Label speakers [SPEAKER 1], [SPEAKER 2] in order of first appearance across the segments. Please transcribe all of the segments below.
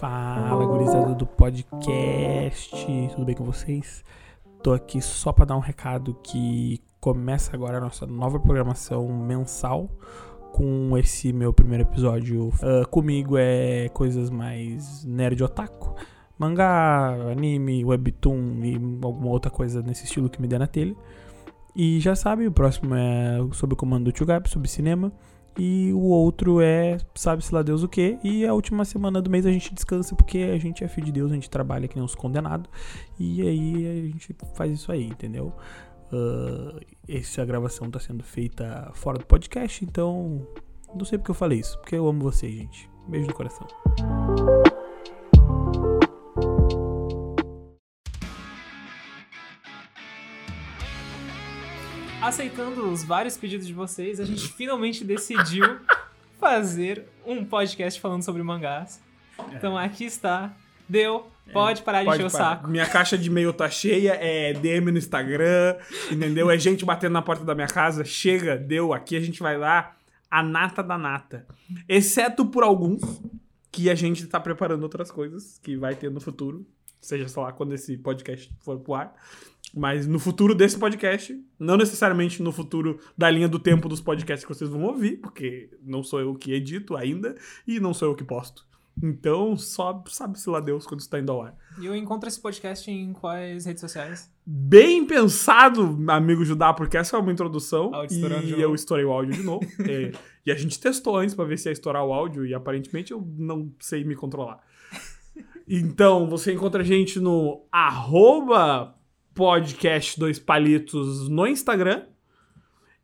[SPEAKER 1] Fala, gurizada do podcast, tudo bem com vocês? Tô aqui só para dar um recado que começa agora a nossa nova programação mensal com esse meu primeiro episódio. Uh, comigo é coisas mais nerd otaku, mangá, anime, webtoon e alguma outra coisa nesse estilo que me der na telha. E já sabe, o próximo é sob o comando do Tio Gab, sobre cinema. E o outro é sabe-se lá Deus o que. E a última semana do mês a gente descansa porque a gente é filho de Deus, a gente trabalha que nem uns condenados. E aí a gente faz isso aí, entendeu? Uh, essa gravação está sendo feita fora do podcast, então não sei porque eu falei isso, porque eu amo vocês, gente. Beijo no coração.
[SPEAKER 2] Aceitando os vários pedidos de vocês, a gente finalmente decidiu fazer um podcast falando sobre mangás. Então aqui está. Deu. Pode parar de
[SPEAKER 1] Pode
[SPEAKER 2] encher o saco.
[SPEAKER 1] Minha caixa de e-mail tá cheia, é DM no Instagram, entendeu? É gente batendo na porta da minha casa. Chega, deu. Aqui a gente vai lá, a nata da nata. Exceto por alguns que a gente tá preparando outras coisas que vai ter no futuro. Seja, sei lá, quando esse podcast for pro ar. Mas no futuro desse podcast, não necessariamente no futuro da linha do tempo dos podcasts que vocês vão ouvir, porque não sou eu que edito ainda e não sou eu que posto. Então, só sabe-se lá Deus quando está indo ao ar.
[SPEAKER 2] E eu encontro esse podcast em quais redes sociais?
[SPEAKER 1] Bem pensado, amigo Judá, porque essa é uma introdução. E eu estourei o áudio de novo. É, e a gente testou antes pra ver se ia estourar o áudio e aparentemente eu não sei me controlar. Então, você encontra a gente no arroba podcast dois palitos no Instagram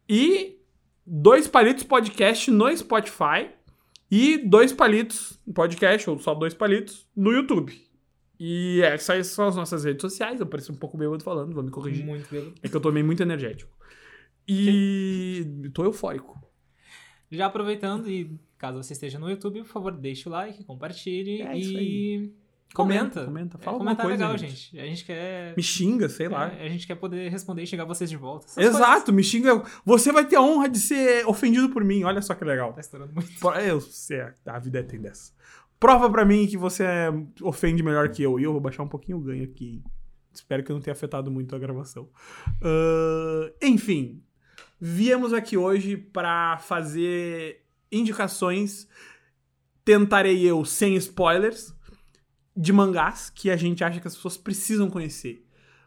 [SPEAKER 1] e dois palitos podcast no Spotify e dois palitos podcast ou só dois palitos no YouTube. E essas são as nossas redes sociais. Eu pareço um pouco bêbado falando, vou me corrigir.
[SPEAKER 2] Muito bem.
[SPEAKER 1] É que eu tomei muito energético. E tô eufórico.
[SPEAKER 2] Já aproveitando, e caso você esteja no YouTube, por favor, deixe o like, compartilhe
[SPEAKER 1] É isso
[SPEAKER 2] e comenta.
[SPEAKER 1] comenta,
[SPEAKER 2] É,
[SPEAKER 1] fala alguma
[SPEAKER 2] é
[SPEAKER 1] coisa,
[SPEAKER 2] legal,
[SPEAKER 1] gente.
[SPEAKER 2] gente. A gente quer.
[SPEAKER 1] Me xinga, sei lá.
[SPEAKER 2] é, a gente quer poder responder e chegar vocês de volta. Essas
[SPEAKER 1] Exato, me xinga. Você vai ter a honra de ser ofendido por mim. Olha só que legal.
[SPEAKER 2] coisas. Tá estourando muito.
[SPEAKER 1] Eu sei, a vida é tem dessa. Prova pra mim que você ofende melhor que eu. E eu vou baixar um pouquinho o ganho aqui. Espero que não tenha afetado muito a gravação. Ahn, enfim, viemos aqui hoje pra fazer indicações. Tentarei eu sem spoilers de mangás que a gente acha que as pessoas precisam conhecer.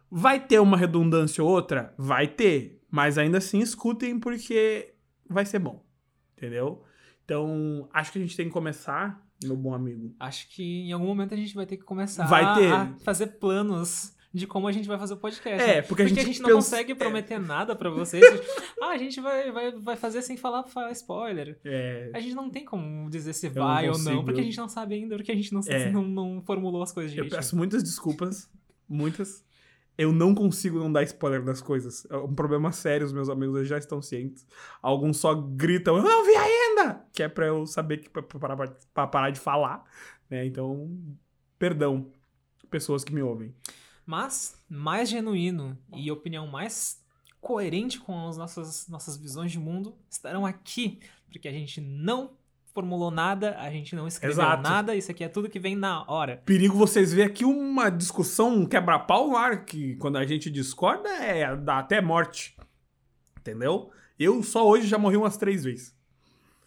[SPEAKER 1] Vai ter uma redundância ou outra? Vai ter. Mas ainda assim, escutem porque vai ser bom. Entendeu? Então, acho que a gente tem que começar, meu bom amigo.
[SPEAKER 2] Acho que em algum momento a gente vai ter que começar
[SPEAKER 1] Vai ter.
[SPEAKER 2] a fazer planos de como a gente vai fazer o podcast.
[SPEAKER 1] É,
[SPEAKER 2] né?
[SPEAKER 1] porque a gente
[SPEAKER 2] não
[SPEAKER 1] pensa-
[SPEAKER 2] consegue prometer nada pra vocês. ah, a gente vai, vai, vai fazer sem falar, falar spoiler.
[SPEAKER 1] É,
[SPEAKER 2] A gente não tem como dizer se
[SPEAKER 1] não
[SPEAKER 2] vai ou não, porque a gente não sabe ainda, porque a gente não,
[SPEAKER 1] É.
[SPEAKER 2] não, não formulou as coisas
[SPEAKER 1] eu
[SPEAKER 2] direito.
[SPEAKER 1] peço muitas desculpas, muitas. Eu não consigo não dar spoiler das coisas. É um problema sério, os meus amigos já estão cientes. Alguns só gritam, eu não vi ainda! Que é pra eu saber que pra, pra parar- pra parar de falar. Né? Então, perdão, pessoas que me ouvem.
[SPEAKER 2] Mas, mais genuíno e opinião mais coerente com as nossas, nossas visões de mundo estarão aqui, porque a gente não formulou nada, a gente não escreveu
[SPEAKER 1] Exato.
[SPEAKER 2] nada, isso aqui é tudo que vem na hora.
[SPEAKER 1] Perigo vocês ver aqui uma discussão, um quebra-pau no ar, que quando a gente discorda é dá até morte. Entendeu? Eu só hoje já morri umas três vezes.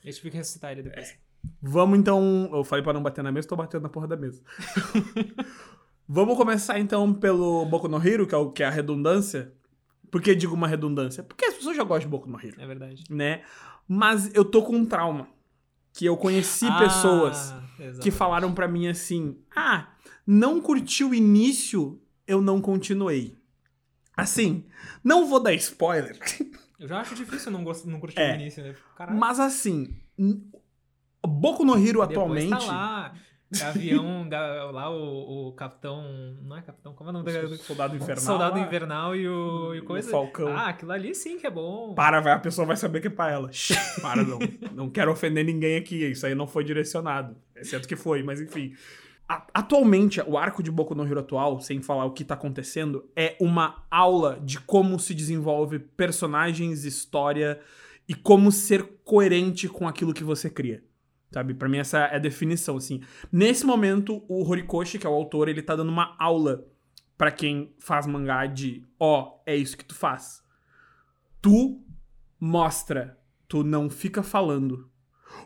[SPEAKER 2] Eu tive que ressuscitar ele depois.
[SPEAKER 1] Vamos então. Eu falei pra não bater na mesa, tô batendo na porra da mesa. Vamos começar então pelo Boku no Hero, que é, o, que é a redundância. Por que digo uma redundância? Porque as pessoas já gostam de Boku no Hero,
[SPEAKER 2] É, verdade.
[SPEAKER 1] né? Mas eu tô com um trauma. Que eu conheci
[SPEAKER 2] Ah,
[SPEAKER 1] pessoas
[SPEAKER 2] exato.
[SPEAKER 1] que falaram pra mim assim: ah, não curti o início, eu não continuei. Assim, não vou dar spoiler,
[SPEAKER 2] Eu já acho difícil não, gost... não curtir
[SPEAKER 1] É.
[SPEAKER 2] o início, né? Caralho.
[SPEAKER 1] mas assim, Boku no Hero
[SPEAKER 2] Depois
[SPEAKER 1] atualmente.
[SPEAKER 2] tá lá, Gavião, ga- lá o, o capitão... Não é capitão? Como é o nome da...
[SPEAKER 1] Soldado Invernal.
[SPEAKER 2] Soldado. Invernal e o, e o
[SPEAKER 1] E o
[SPEAKER 2] coisa.
[SPEAKER 1] Falcão.
[SPEAKER 2] Ah, aquilo ali sim que é bom.
[SPEAKER 1] Para, vai, a pessoa vai saber que é pra ela. Para, não. Não quero ofender ninguém aqui. Isso aí não foi direcionado. Exceto que foi, mas enfim. atualmente, o arco de Boku no Hero atual, sem falar o que tá acontecendo, é uma aula de como se desenvolve personagens, história e como ser coerente com aquilo que você cria. Sabe? Pra mim essa é a definição, assim. Nesse momento, o Horikoshi, que é o autor, ele tá dando uma aula pra quem faz mangá de, ó, é isso que tu faz. Tu mostra, tu não fica falando.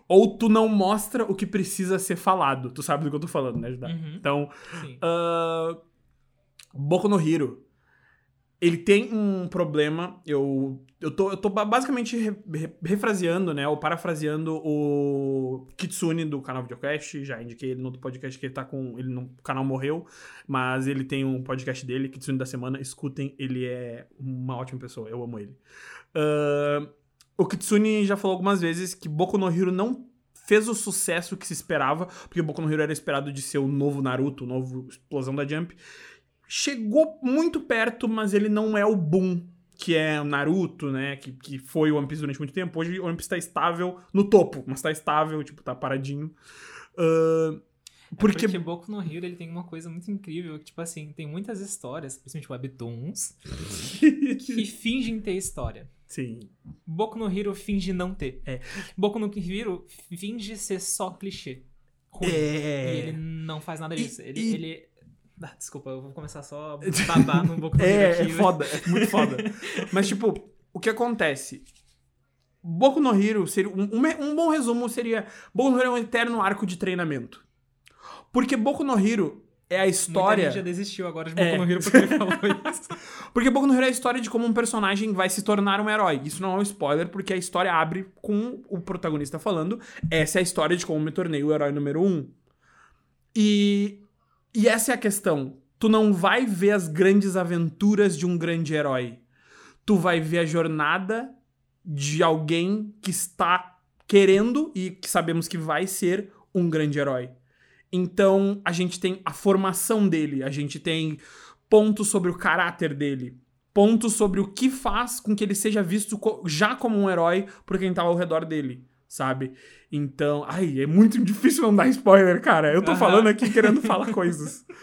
[SPEAKER 1] Ou tu não mostra o que precisa ser falado. Tu sabe do que eu tô falando, né, Judá?
[SPEAKER 2] Uhum.
[SPEAKER 1] Então, ah, Boku no Hero. Ele tem um problema. Eu, eu, tô, eu tô ba- basicamente re- re- refraseando, né? Ou parafraseando o Kitsune do canal Videocast. Já indiquei ele no outro podcast que ele tá com. Ele no o canal morreu. Mas ele tem um podcast dele, Kitsune da Semana. Escutem, ele é uma ótima pessoa. Eu amo ele. Ah, o Kitsune já falou algumas vezes que Boku no Hero não fez o sucesso que se esperava, porque Boku no Hero era esperado de ser o novo Naruto, o novo explosão da Jump. Chegou muito perto, mas ele não é o boom que é o Naruto, né? Que, que foi o One Piece durante muito tempo. Hoje o One Piece tá estável no topo, mas tá estável, tipo, tá paradinho. Ah, porque.
[SPEAKER 2] É porque Boku no Hero ele tem uma coisa muito incrível, que, tipo assim, tem muitas histórias, principalmente webtoons, que fingem ter história.
[SPEAKER 1] Sim.
[SPEAKER 2] Boku no Hero finge não ter.
[SPEAKER 1] É.
[SPEAKER 2] Boku no Hero finge ser só clichê. Ruim.
[SPEAKER 1] É.
[SPEAKER 2] E ele não faz nada
[SPEAKER 1] E-
[SPEAKER 2] disso. Ele.
[SPEAKER 1] e-
[SPEAKER 2] ele... Ah, desculpa, eu vou começar só a babar no Boku no Hero
[SPEAKER 1] É,
[SPEAKER 2] aqui.
[SPEAKER 1] é foda, é muito foda. Mas, tipo, o que acontece? Boku no Hero seria. Um, um, bom resumo seria. Boku no Hero é um eterno arco de treinamento. Porque Boku no Hero é a
[SPEAKER 2] Muita
[SPEAKER 1] história.
[SPEAKER 2] gente já desistiu agora de Boku
[SPEAKER 1] É.
[SPEAKER 2] no Hero porque ele falou isso.
[SPEAKER 1] Porque Boku no Hero é a história de como um personagem vai se tornar um herói. Isso não é um spoiler, porque a história abre com o protagonista falando. Essa é a história de como me tornei o herói número um. E, e essa é a questão. Tu não vai ver as grandes aventuras de um grande herói. Tu vai ver a jornada de alguém que está querendo e que sabemos que vai ser um grande herói. Então, a gente tem a formação dele, a gente tem pontos sobre o caráter dele, pontos sobre o que faz com que ele seja visto já como um herói por quem tá ao redor dele, sabe? Então, ai, é muito difícil não dar spoiler, cara. Eu tô
[SPEAKER 2] Aham.
[SPEAKER 1] falando aqui querendo falar coisas.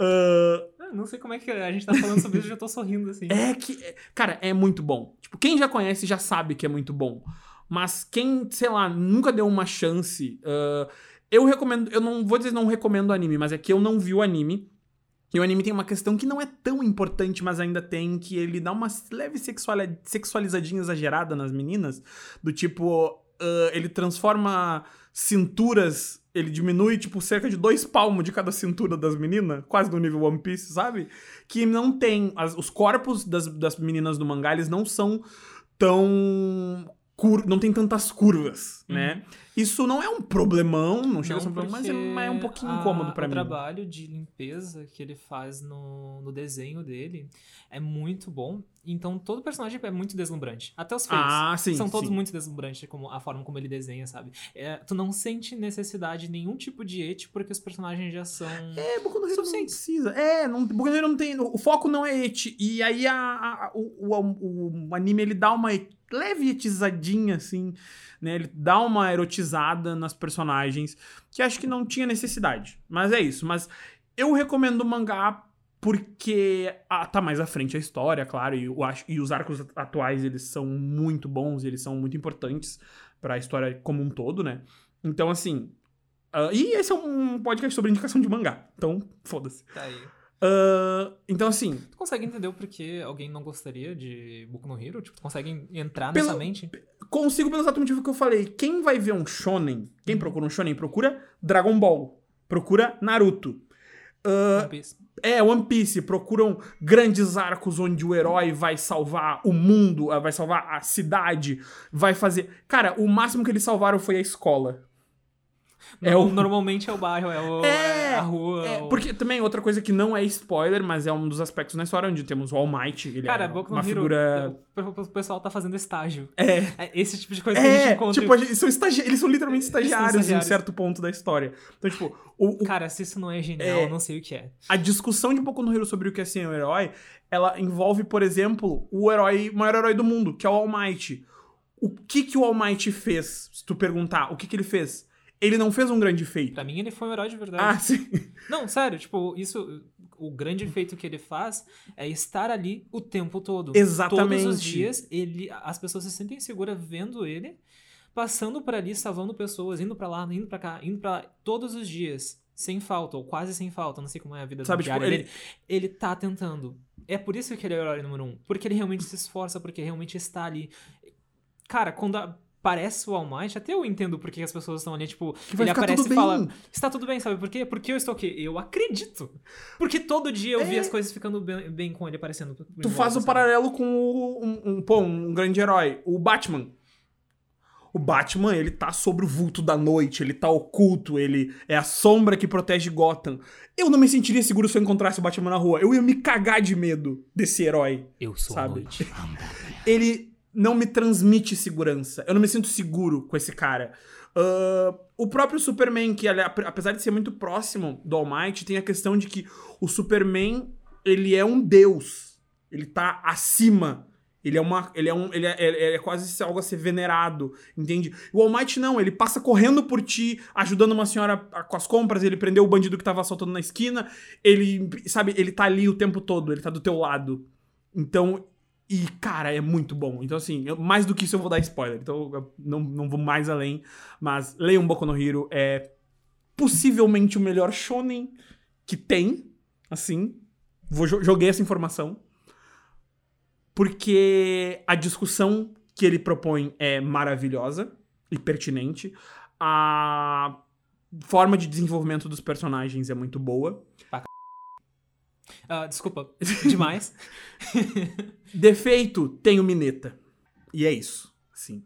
[SPEAKER 1] Ah,
[SPEAKER 2] Não sei como é que a gente tá falando sobre isso, eu já tô sorrindo assim.
[SPEAKER 1] é que, é- cara, é muito bom. Tipo, quem já conhece já sabe que é muito bom. Mas quem, sei lá, nunca deu uma chance, ah, eu recomendo, eu não vou dizer não recomendo o anime, mas é que eu não vi o anime. E o anime tem uma questão que não é tão importante, mas ainda tem, que ele dá uma leve sexuali- sexualizadinha exagerada nas meninas. Do tipo, ah, ele transforma cinturas, ele diminui, tipo, cerca de dois palmos de cada cintura das meninas, quase no nível One Piece, sabe? Que não tem. as- os corpos das, das meninas do mangá, eles não são tão. Cur, não tem tantas curvas, né? Isso não é um problemão, não chega a ser um problema, mas é, é um pouquinho
[SPEAKER 2] a-
[SPEAKER 1] incômodo pra
[SPEAKER 2] o
[SPEAKER 1] mim.
[SPEAKER 2] trabalho de limpeza que ele faz no, no desenho dele é muito bom. Então todo personagem é muito deslumbrante. Até os feios.
[SPEAKER 1] Ah, sim.
[SPEAKER 2] São todos
[SPEAKER 1] sim.
[SPEAKER 2] muito deslumbrantes, como a forma como ele desenha, sabe? É, tu não sente necessidade de nenhum tipo de et, porque os personagens já são.
[SPEAKER 1] É, Boku no Hero não precisa. É, não, Boku no Hero não tem. O foco não é et. E aí a, a- o, o, o anime ele dá uma et- leve etizadinha, assim, né? Ele dá uma erotizada nas personagens, que acho que não tinha necessidade. Mas é isso. Mas eu recomendo o mangá porque ah, tá mais à frente a história, claro, e, eu acho, e os arcos atuais eles são muito bons, eles são muito importantes pra história como um todo, né? Então, assim. ah, e esse é um podcast sobre indicação de mangá. Então, foda-se.
[SPEAKER 2] Tá aí.
[SPEAKER 1] Ah, então, assim,
[SPEAKER 2] Tu consegue entender o porquê alguém não gostaria de Boku no Hero? Tipo, tu consegue entrar
[SPEAKER 1] Pelo-
[SPEAKER 2] nessa mente?
[SPEAKER 1] consigo pelo exato motivo que eu falei. Quem vai ver um shonen, quem procura um shonen, procura Dragon Ball. Procura Naruto. Ah,
[SPEAKER 2] One Piece.
[SPEAKER 1] É, One Piece, procuram grandes arcos onde o herói vai salvar o mundo, ah, vai salvar a cidade, vai fazer. Cara, o máximo que eles salvaram foi a escola. É o-
[SPEAKER 2] Normalmente é o bairro, é, o,
[SPEAKER 1] É,
[SPEAKER 2] é a rua.
[SPEAKER 1] É,
[SPEAKER 2] o-
[SPEAKER 1] porque também outra coisa que não é spoiler, mas é um dos aspectos na história onde temos o All Might. Ele
[SPEAKER 2] Cara,
[SPEAKER 1] é
[SPEAKER 2] Boku
[SPEAKER 1] uma
[SPEAKER 2] Hero,
[SPEAKER 1] figura.
[SPEAKER 2] o, pessoal tá fazendo estágio.
[SPEAKER 1] É,
[SPEAKER 2] É esse tipo de coisa que a gente
[SPEAKER 1] é,
[SPEAKER 2] encontra.
[SPEAKER 1] tipo, gente- são estagi... eles são literalmente
[SPEAKER 2] Eles são
[SPEAKER 1] estagiários, em um
[SPEAKER 2] estagiários.
[SPEAKER 1] certo ponto da história. Então, tipo, o-
[SPEAKER 2] Cara, se isso não é genial,
[SPEAKER 1] É.
[SPEAKER 2] eu não sei o que é.
[SPEAKER 1] a discussão de Boku no Hero sobre o que é ser um herói, ela envolve, por exemplo, o herói, maior herói do mundo, que é o All Might. O que que o All Might fez? Se tu perguntar, o que que ele fez? Ele não fez um grande feito.
[SPEAKER 2] Pra mim, ele foi um herói de verdade.
[SPEAKER 1] Ah, sim.
[SPEAKER 2] Não, sério, tipo, isso. O grande feito que ele faz é estar ali o tempo todo.
[SPEAKER 1] Exatamente.
[SPEAKER 2] Todos os dias, ele, as pessoas se sentem seguras vendo ele, passando por ali, salvando pessoas, indo pra lá, indo pra cá, indo pra todos os dias, sem falta, ou quase sem falta, não sei como é a vida
[SPEAKER 1] Sabe, tipo, ele-
[SPEAKER 2] dele. Ele tá tentando. É por isso que ele é o herói número um. Porque ele realmente se esforça, porque realmente está ali. Cara, quando aparece o All Might, até eu entendo porque as pessoas estão ali, tipo,
[SPEAKER 1] Que
[SPEAKER 2] ele aparece e fala,
[SPEAKER 1] bem.
[SPEAKER 2] Está tudo bem, sabe por quê? Porque eu estou aqui. Eu acredito. Porque todo dia eu vi
[SPEAKER 1] É.
[SPEAKER 2] as coisas ficando bem, bem com ele aparecendo.
[SPEAKER 1] Tu faz o paralelo com o- um, um, pô, um grande herói, o Batman. O Batman, ele tá sobre o vulto da noite, ele tá oculto, ele é a sombra que protege Gotham. Eu não me sentiria seguro se eu encontrasse o Batman na rua. Eu ia me cagar de medo desse herói.
[SPEAKER 2] Eu sou
[SPEAKER 1] Sabe?
[SPEAKER 2] a noite.
[SPEAKER 1] Ele não me transmite segurança. Eu não me sinto seguro com esse cara. Ah, o próprio Superman, que apesar de ser muito próximo do All Might, tem a questão de que o Superman, ele é um deus. Ele tá acima. Ele é uma. Ele é um. Ele é, ele é quase algo a ser venerado. Entende? O All Might não, ele passa correndo por ti, ajudando uma senhora com as compras, ele prendeu o bandido que tava assaltando na esquina. Ele. Sabe, ele tá ali o tempo todo, ele tá do teu lado. Então, e, cara, é muito bom. Então, assim, eu- mais do que isso eu vou dar spoiler. Então, eu não, não vou mais além. Mas leiam Boku no Hero. É possivelmente o melhor shonen que tem. Assim. Vou, jo- joguei essa informação. Porque a discussão que ele propõe é maravilhosa e pertinente. A forma de desenvolvimento dos personagens é muito boa.
[SPEAKER 2] Ah, desculpa, demais.
[SPEAKER 1] Defeito, tem o Mineta. E é isso. Sim.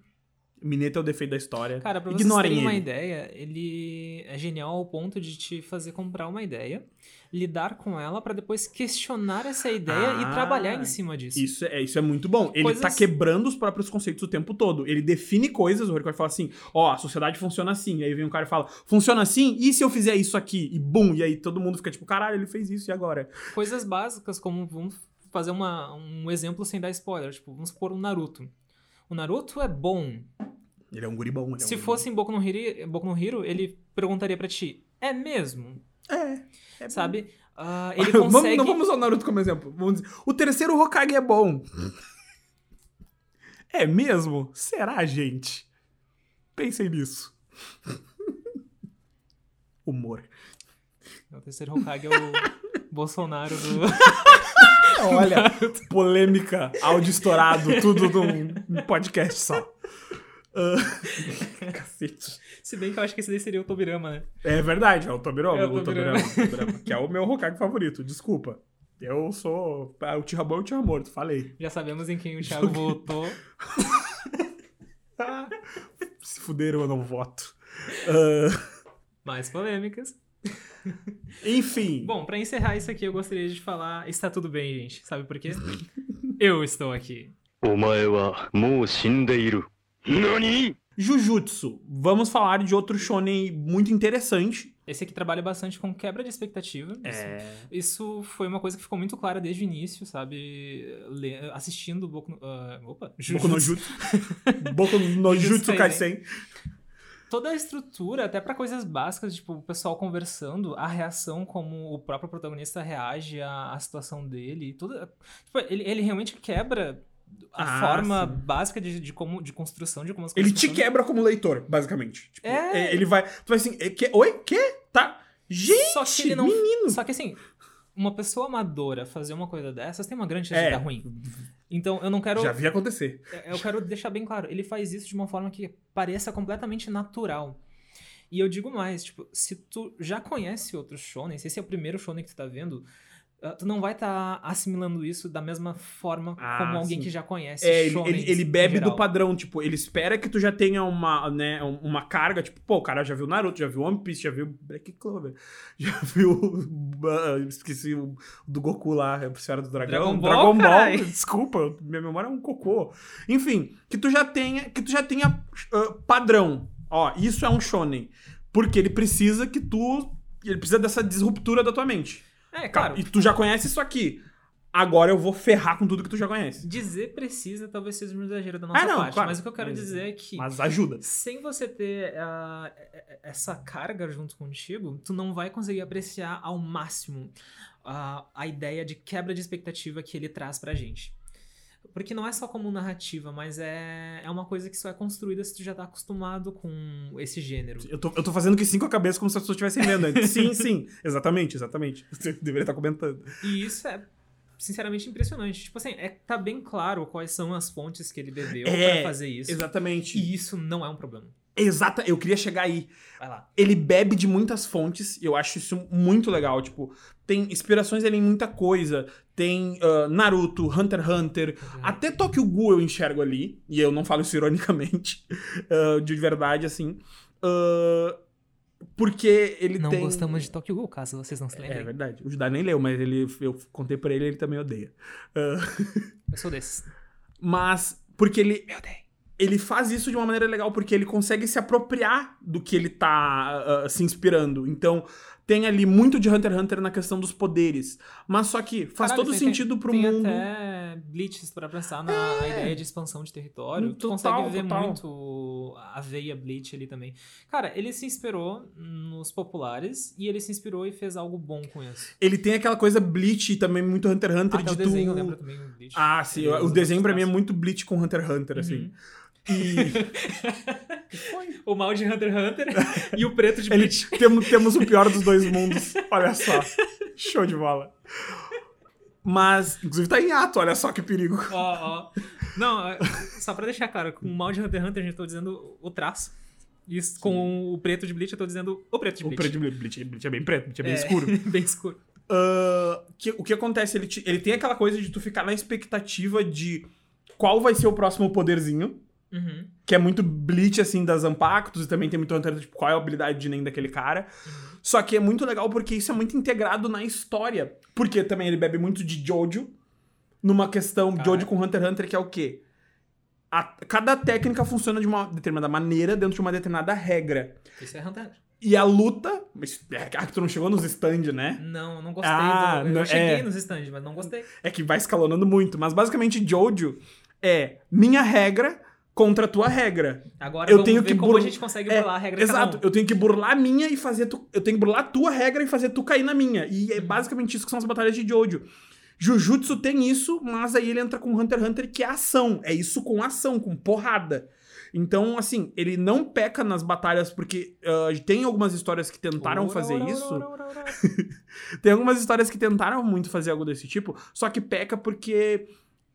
[SPEAKER 1] Mineta é o defeito da história.
[SPEAKER 2] Cara, pra vocês
[SPEAKER 1] Ignorem
[SPEAKER 2] terem uma
[SPEAKER 1] ele.
[SPEAKER 2] ideia, ele é genial ao ponto de te fazer comprar uma ideia, lidar com ela pra depois questionar essa ideia e
[SPEAKER 1] Ah,
[SPEAKER 2] trabalhar em cima disso.
[SPEAKER 1] Isso é, isso é muito bom. Ele
[SPEAKER 2] Coisas-
[SPEAKER 1] tá quebrando os próprios conceitos o tempo todo. Ele define coisas, o Ricardo fala assim: ó, a sociedade funciona assim. E aí vem um cara e fala: funciona assim? E se eu fizer isso aqui? E bum! E aí todo mundo fica tipo: caralho, ele fez isso, e agora?
[SPEAKER 2] Coisas básicas como, vamos fazer uma, um exemplo sem dar spoiler, tipo, vamos supor um Naruto. O Naruto é bom.
[SPEAKER 1] Ele é um guribão. Ele é um
[SPEAKER 2] Se
[SPEAKER 1] guribão.
[SPEAKER 2] fosse em Boku no, Hero, Boku no Hero, ele perguntaria pra ti, é mesmo?
[SPEAKER 1] É. é
[SPEAKER 2] Sabe? Ah, ele consegue...
[SPEAKER 1] não vamos usar o Naruto como exemplo. Vamos dizer, o terceiro Hokage é bom. é mesmo? Será, gente? Pensem nisso. Humor.
[SPEAKER 2] O terceiro Hokage é o Bolsonaro do...
[SPEAKER 1] Olha, polêmica, áudio estourado, tudo num podcast só. Ah. Cacete.
[SPEAKER 2] Se bem que eu acho que esse daí seria o Tobirama, né?
[SPEAKER 1] É verdade, é o Tobirama,
[SPEAKER 2] é o,
[SPEAKER 1] o Tobirama.
[SPEAKER 2] Tobirama
[SPEAKER 1] que é o meu Hokage favorito, desculpa. Eu sou. Ah, o Tira Bom e o Tira Morto, falei.
[SPEAKER 2] Já sabemos em quem o Thiago Joguei. votou.
[SPEAKER 1] Ah, se fuderam, eu não voto. Uh...
[SPEAKER 2] Mais polêmicas.
[SPEAKER 1] Enfim.
[SPEAKER 2] Bom, para encerrar isso aqui, eu gostaria de falar. Está tudo bem, gente. Sabe por quê? eu estou aqui.
[SPEAKER 3] Omae wa mou shindeiru. Nani?
[SPEAKER 1] Jujutsu. Vamos falar de outro shonen muito interessante.
[SPEAKER 2] Esse aqui trabalha bastante com quebra de expectativa.
[SPEAKER 1] É...
[SPEAKER 2] Isso, isso, foi uma coisa que ficou muito clara desde o início, sabe? Le... Assistindo Boku no... Uh, opa!
[SPEAKER 1] Boku no Jutsu. Boku no Jutsu Kaisen.
[SPEAKER 2] Toda a estrutura, até para coisas básicas, tipo, o pessoal conversando, a reação como o próprio protagonista reage à, à situação dele. Toda. Tipo, ele, ele realmente quebra a
[SPEAKER 1] Ah,
[SPEAKER 2] forma
[SPEAKER 1] sim.
[SPEAKER 2] básica de, de como de construção de como as
[SPEAKER 1] Ele
[SPEAKER 2] coisas
[SPEAKER 1] te
[SPEAKER 2] funcionam.
[SPEAKER 1] quebra como leitor, basicamente. Tipo,
[SPEAKER 2] É.
[SPEAKER 1] é, Ele vai. Tu vai assim, é, que, oi? Que? Tá. Gente,
[SPEAKER 2] Só que ele não.
[SPEAKER 1] menino.
[SPEAKER 2] Só que assim, uma pessoa amadora fazer uma coisa dessas tem uma grande chance
[SPEAKER 1] É.
[SPEAKER 2] de dar ruim. Então eu não quero.
[SPEAKER 1] Já vi acontecer.
[SPEAKER 2] Eu quero deixar bem claro, ele faz isso de uma forma que pareça completamente natural. E eu digo mais, tipo, se tu já conhece outros shonen, se esse é o primeiro shonen que tu tá vendo, tu não vai estar assimilando isso da mesma forma
[SPEAKER 1] Ah,
[SPEAKER 2] como alguém
[SPEAKER 1] sim.
[SPEAKER 2] que já conhece
[SPEAKER 1] É, ele, ele, ele bebe do padrão, tipo, ele espera que tu já tenha uma, né, um- uma carga, tipo, pô, o cara já viu Naruto, já viu One Piece, já viu Black Clover, já viu, ah, esqueci o do Goku lá, a Senhora do Dragão,
[SPEAKER 2] Dragon Ball, carai.
[SPEAKER 1] desculpa, minha memória é um cocô. Enfim, que tu já tenha, que tu já tenha ah, padrão. Ó, isso é um shonen, porque ele precisa que tu, ele precisa dessa disruptura da tua mente.
[SPEAKER 2] É, claro.
[SPEAKER 1] e tu já conhece isso aqui. agora eu vou ferrar com tudo que tu já conhece.
[SPEAKER 2] Dizer precisa talvez seja um exagero da nossa
[SPEAKER 1] Ah, não,
[SPEAKER 2] parte,
[SPEAKER 1] claro.
[SPEAKER 2] mas o que eu quero
[SPEAKER 1] Mas-
[SPEAKER 2] dizer é que
[SPEAKER 1] Mas ajuda.
[SPEAKER 2] sem você ter ah, essa carga junto contigo, tu não vai conseguir apreciar ao máximo ah, a ideia de quebra de expectativa que ele traz pra gente. Porque não é só como narrativa, mas é, é uma coisa que só é construída se tu já tá acostumado com esse gênero.
[SPEAKER 1] Eu tô, eu tô fazendo que sim com a cabeça como se as pessoas estivessem vendo. né? sim, sim. Exatamente, exatamente. Você deveria estar comentando.
[SPEAKER 2] E isso é sinceramente impressionante. Tipo assim, é, tá bem claro quais são as fontes que ele bebeu
[SPEAKER 1] É,
[SPEAKER 2] pra fazer isso.
[SPEAKER 1] Exatamente.
[SPEAKER 2] E isso não é um problema.
[SPEAKER 1] Exata, eu queria chegar aí.
[SPEAKER 2] Vai lá.
[SPEAKER 1] Ele bebe de muitas fontes, e eu acho isso muito legal. Tipo, tem inspirações ali em muita coisa. Tem ah, Naruto, Hunter x Hunter, até Tokyo Ghoul eu enxergo ali, e eu não falo isso ironicamente, ah, de verdade, assim. Ah, porque ele
[SPEAKER 2] Não
[SPEAKER 1] tem...
[SPEAKER 2] gostamos de Tokyo Ghoul, caso vocês não se
[SPEAKER 1] É
[SPEAKER 2] lembrem.
[SPEAKER 1] verdade. O Judá nem leu, mas ele, eu contei pra ele ele também odeia.
[SPEAKER 2] Eu sou desses.
[SPEAKER 1] mas, porque ele... Ele faz isso de uma maneira legal, porque ele consegue se apropriar do que ele tá ah, se inspirando. Então, tem ali muito de Hunter x Hunter na questão dos poderes. Mas só que faz
[SPEAKER 2] Caralho,
[SPEAKER 1] todo
[SPEAKER 2] tem-
[SPEAKER 1] sentido pro
[SPEAKER 2] tem
[SPEAKER 1] mundo.
[SPEAKER 2] até Bleaches pra pensar na
[SPEAKER 1] É.
[SPEAKER 2] ideia de expansão de território. tu
[SPEAKER 1] Total,
[SPEAKER 2] consegue ver
[SPEAKER 1] total.
[SPEAKER 2] muito a veia Bleach ali também. Cara, ele se inspirou nos populares e ele se inspirou e fez algo bom com isso.
[SPEAKER 1] Ele tem aquela coisa Bleach também muito Hunter x Hunter
[SPEAKER 2] Até
[SPEAKER 1] de
[SPEAKER 2] o desenho
[SPEAKER 1] tu...
[SPEAKER 2] lembra também Bleach.
[SPEAKER 1] Ah, sim.
[SPEAKER 2] Ele
[SPEAKER 1] o desenho pra mim é muito Bleach com Hunter x Hunter, assim. E
[SPEAKER 2] O mal de Hunter x Hunter e o preto de Bleach.
[SPEAKER 1] temos, temos o pior dos dois mundos. Olha só. Show de bola. Mas, inclusive, tá em ato, olha só que perigo.
[SPEAKER 2] Ó, ó. Não, é, só pra deixar claro, com o mal de Hunter x Hunter a gente tá dizendo o traço. E com o preto de Bleach eu tô dizendo o preto de
[SPEAKER 1] O
[SPEAKER 2] Bleach.
[SPEAKER 1] preto de Bleach, Bleach é bem preto, Bleach é bem
[SPEAKER 2] É,
[SPEAKER 1] escuro.
[SPEAKER 2] bem escuro.
[SPEAKER 1] Ah, que- o que acontece? Ele, te- ele tem aquela coisa de tu ficar na expectativa de qual vai ser o próximo poderzinho.
[SPEAKER 2] Uhum.
[SPEAKER 1] Que é muito Bleach, assim, das Ampactos, e também tem muito Hunter, tipo, qual é a habilidade de nem daquele cara. Só que é muito legal porque isso é muito integrado na história. Porque também ele bebe muito de Jojo, numa questão
[SPEAKER 2] Cara.
[SPEAKER 1] Jojo com Hunter x Hunter, que é o quê? A- cada técnica funciona de uma determinada maneira, dentro de uma determinada regra.
[SPEAKER 2] Isso é Hunter.
[SPEAKER 1] E a luta. mas É que tu não chegou nos stand, né?
[SPEAKER 2] Não, eu não gostei.
[SPEAKER 1] Ah,
[SPEAKER 2] do, eu
[SPEAKER 1] não-
[SPEAKER 2] cheguei
[SPEAKER 1] é.
[SPEAKER 2] nos stands, mas não gostei.
[SPEAKER 1] É que vai escalonando muito. Mas basicamente, Jojo é minha regra contra a tua regra.
[SPEAKER 2] Agora
[SPEAKER 1] Eu tenho que
[SPEAKER 2] como a gente consegue
[SPEAKER 1] É,
[SPEAKER 2] burlar a regra
[SPEAKER 1] Exato,
[SPEAKER 2] um.
[SPEAKER 1] eu tenho que burlar a minha e fazer tu. Eu tenho que burlar a tua regra e fazer tu cair na minha. E é basicamente isso que são as batalhas de Jojo. Jujutsu tem isso, mas aí ele entra com Hunter x Hunter, que é ação. É isso com ação, com porrada. Então, assim, ele não peca nas batalhas, porque ah, tem algumas histórias que tentaram
[SPEAKER 2] Ora,
[SPEAKER 1] fazer
[SPEAKER 2] ora,
[SPEAKER 1] isso.
[SPEAKER 2] ora.
[SPEAKER 1] Tem algumas histórias que tentaram muito fazer algo desse tipo, só que peca porque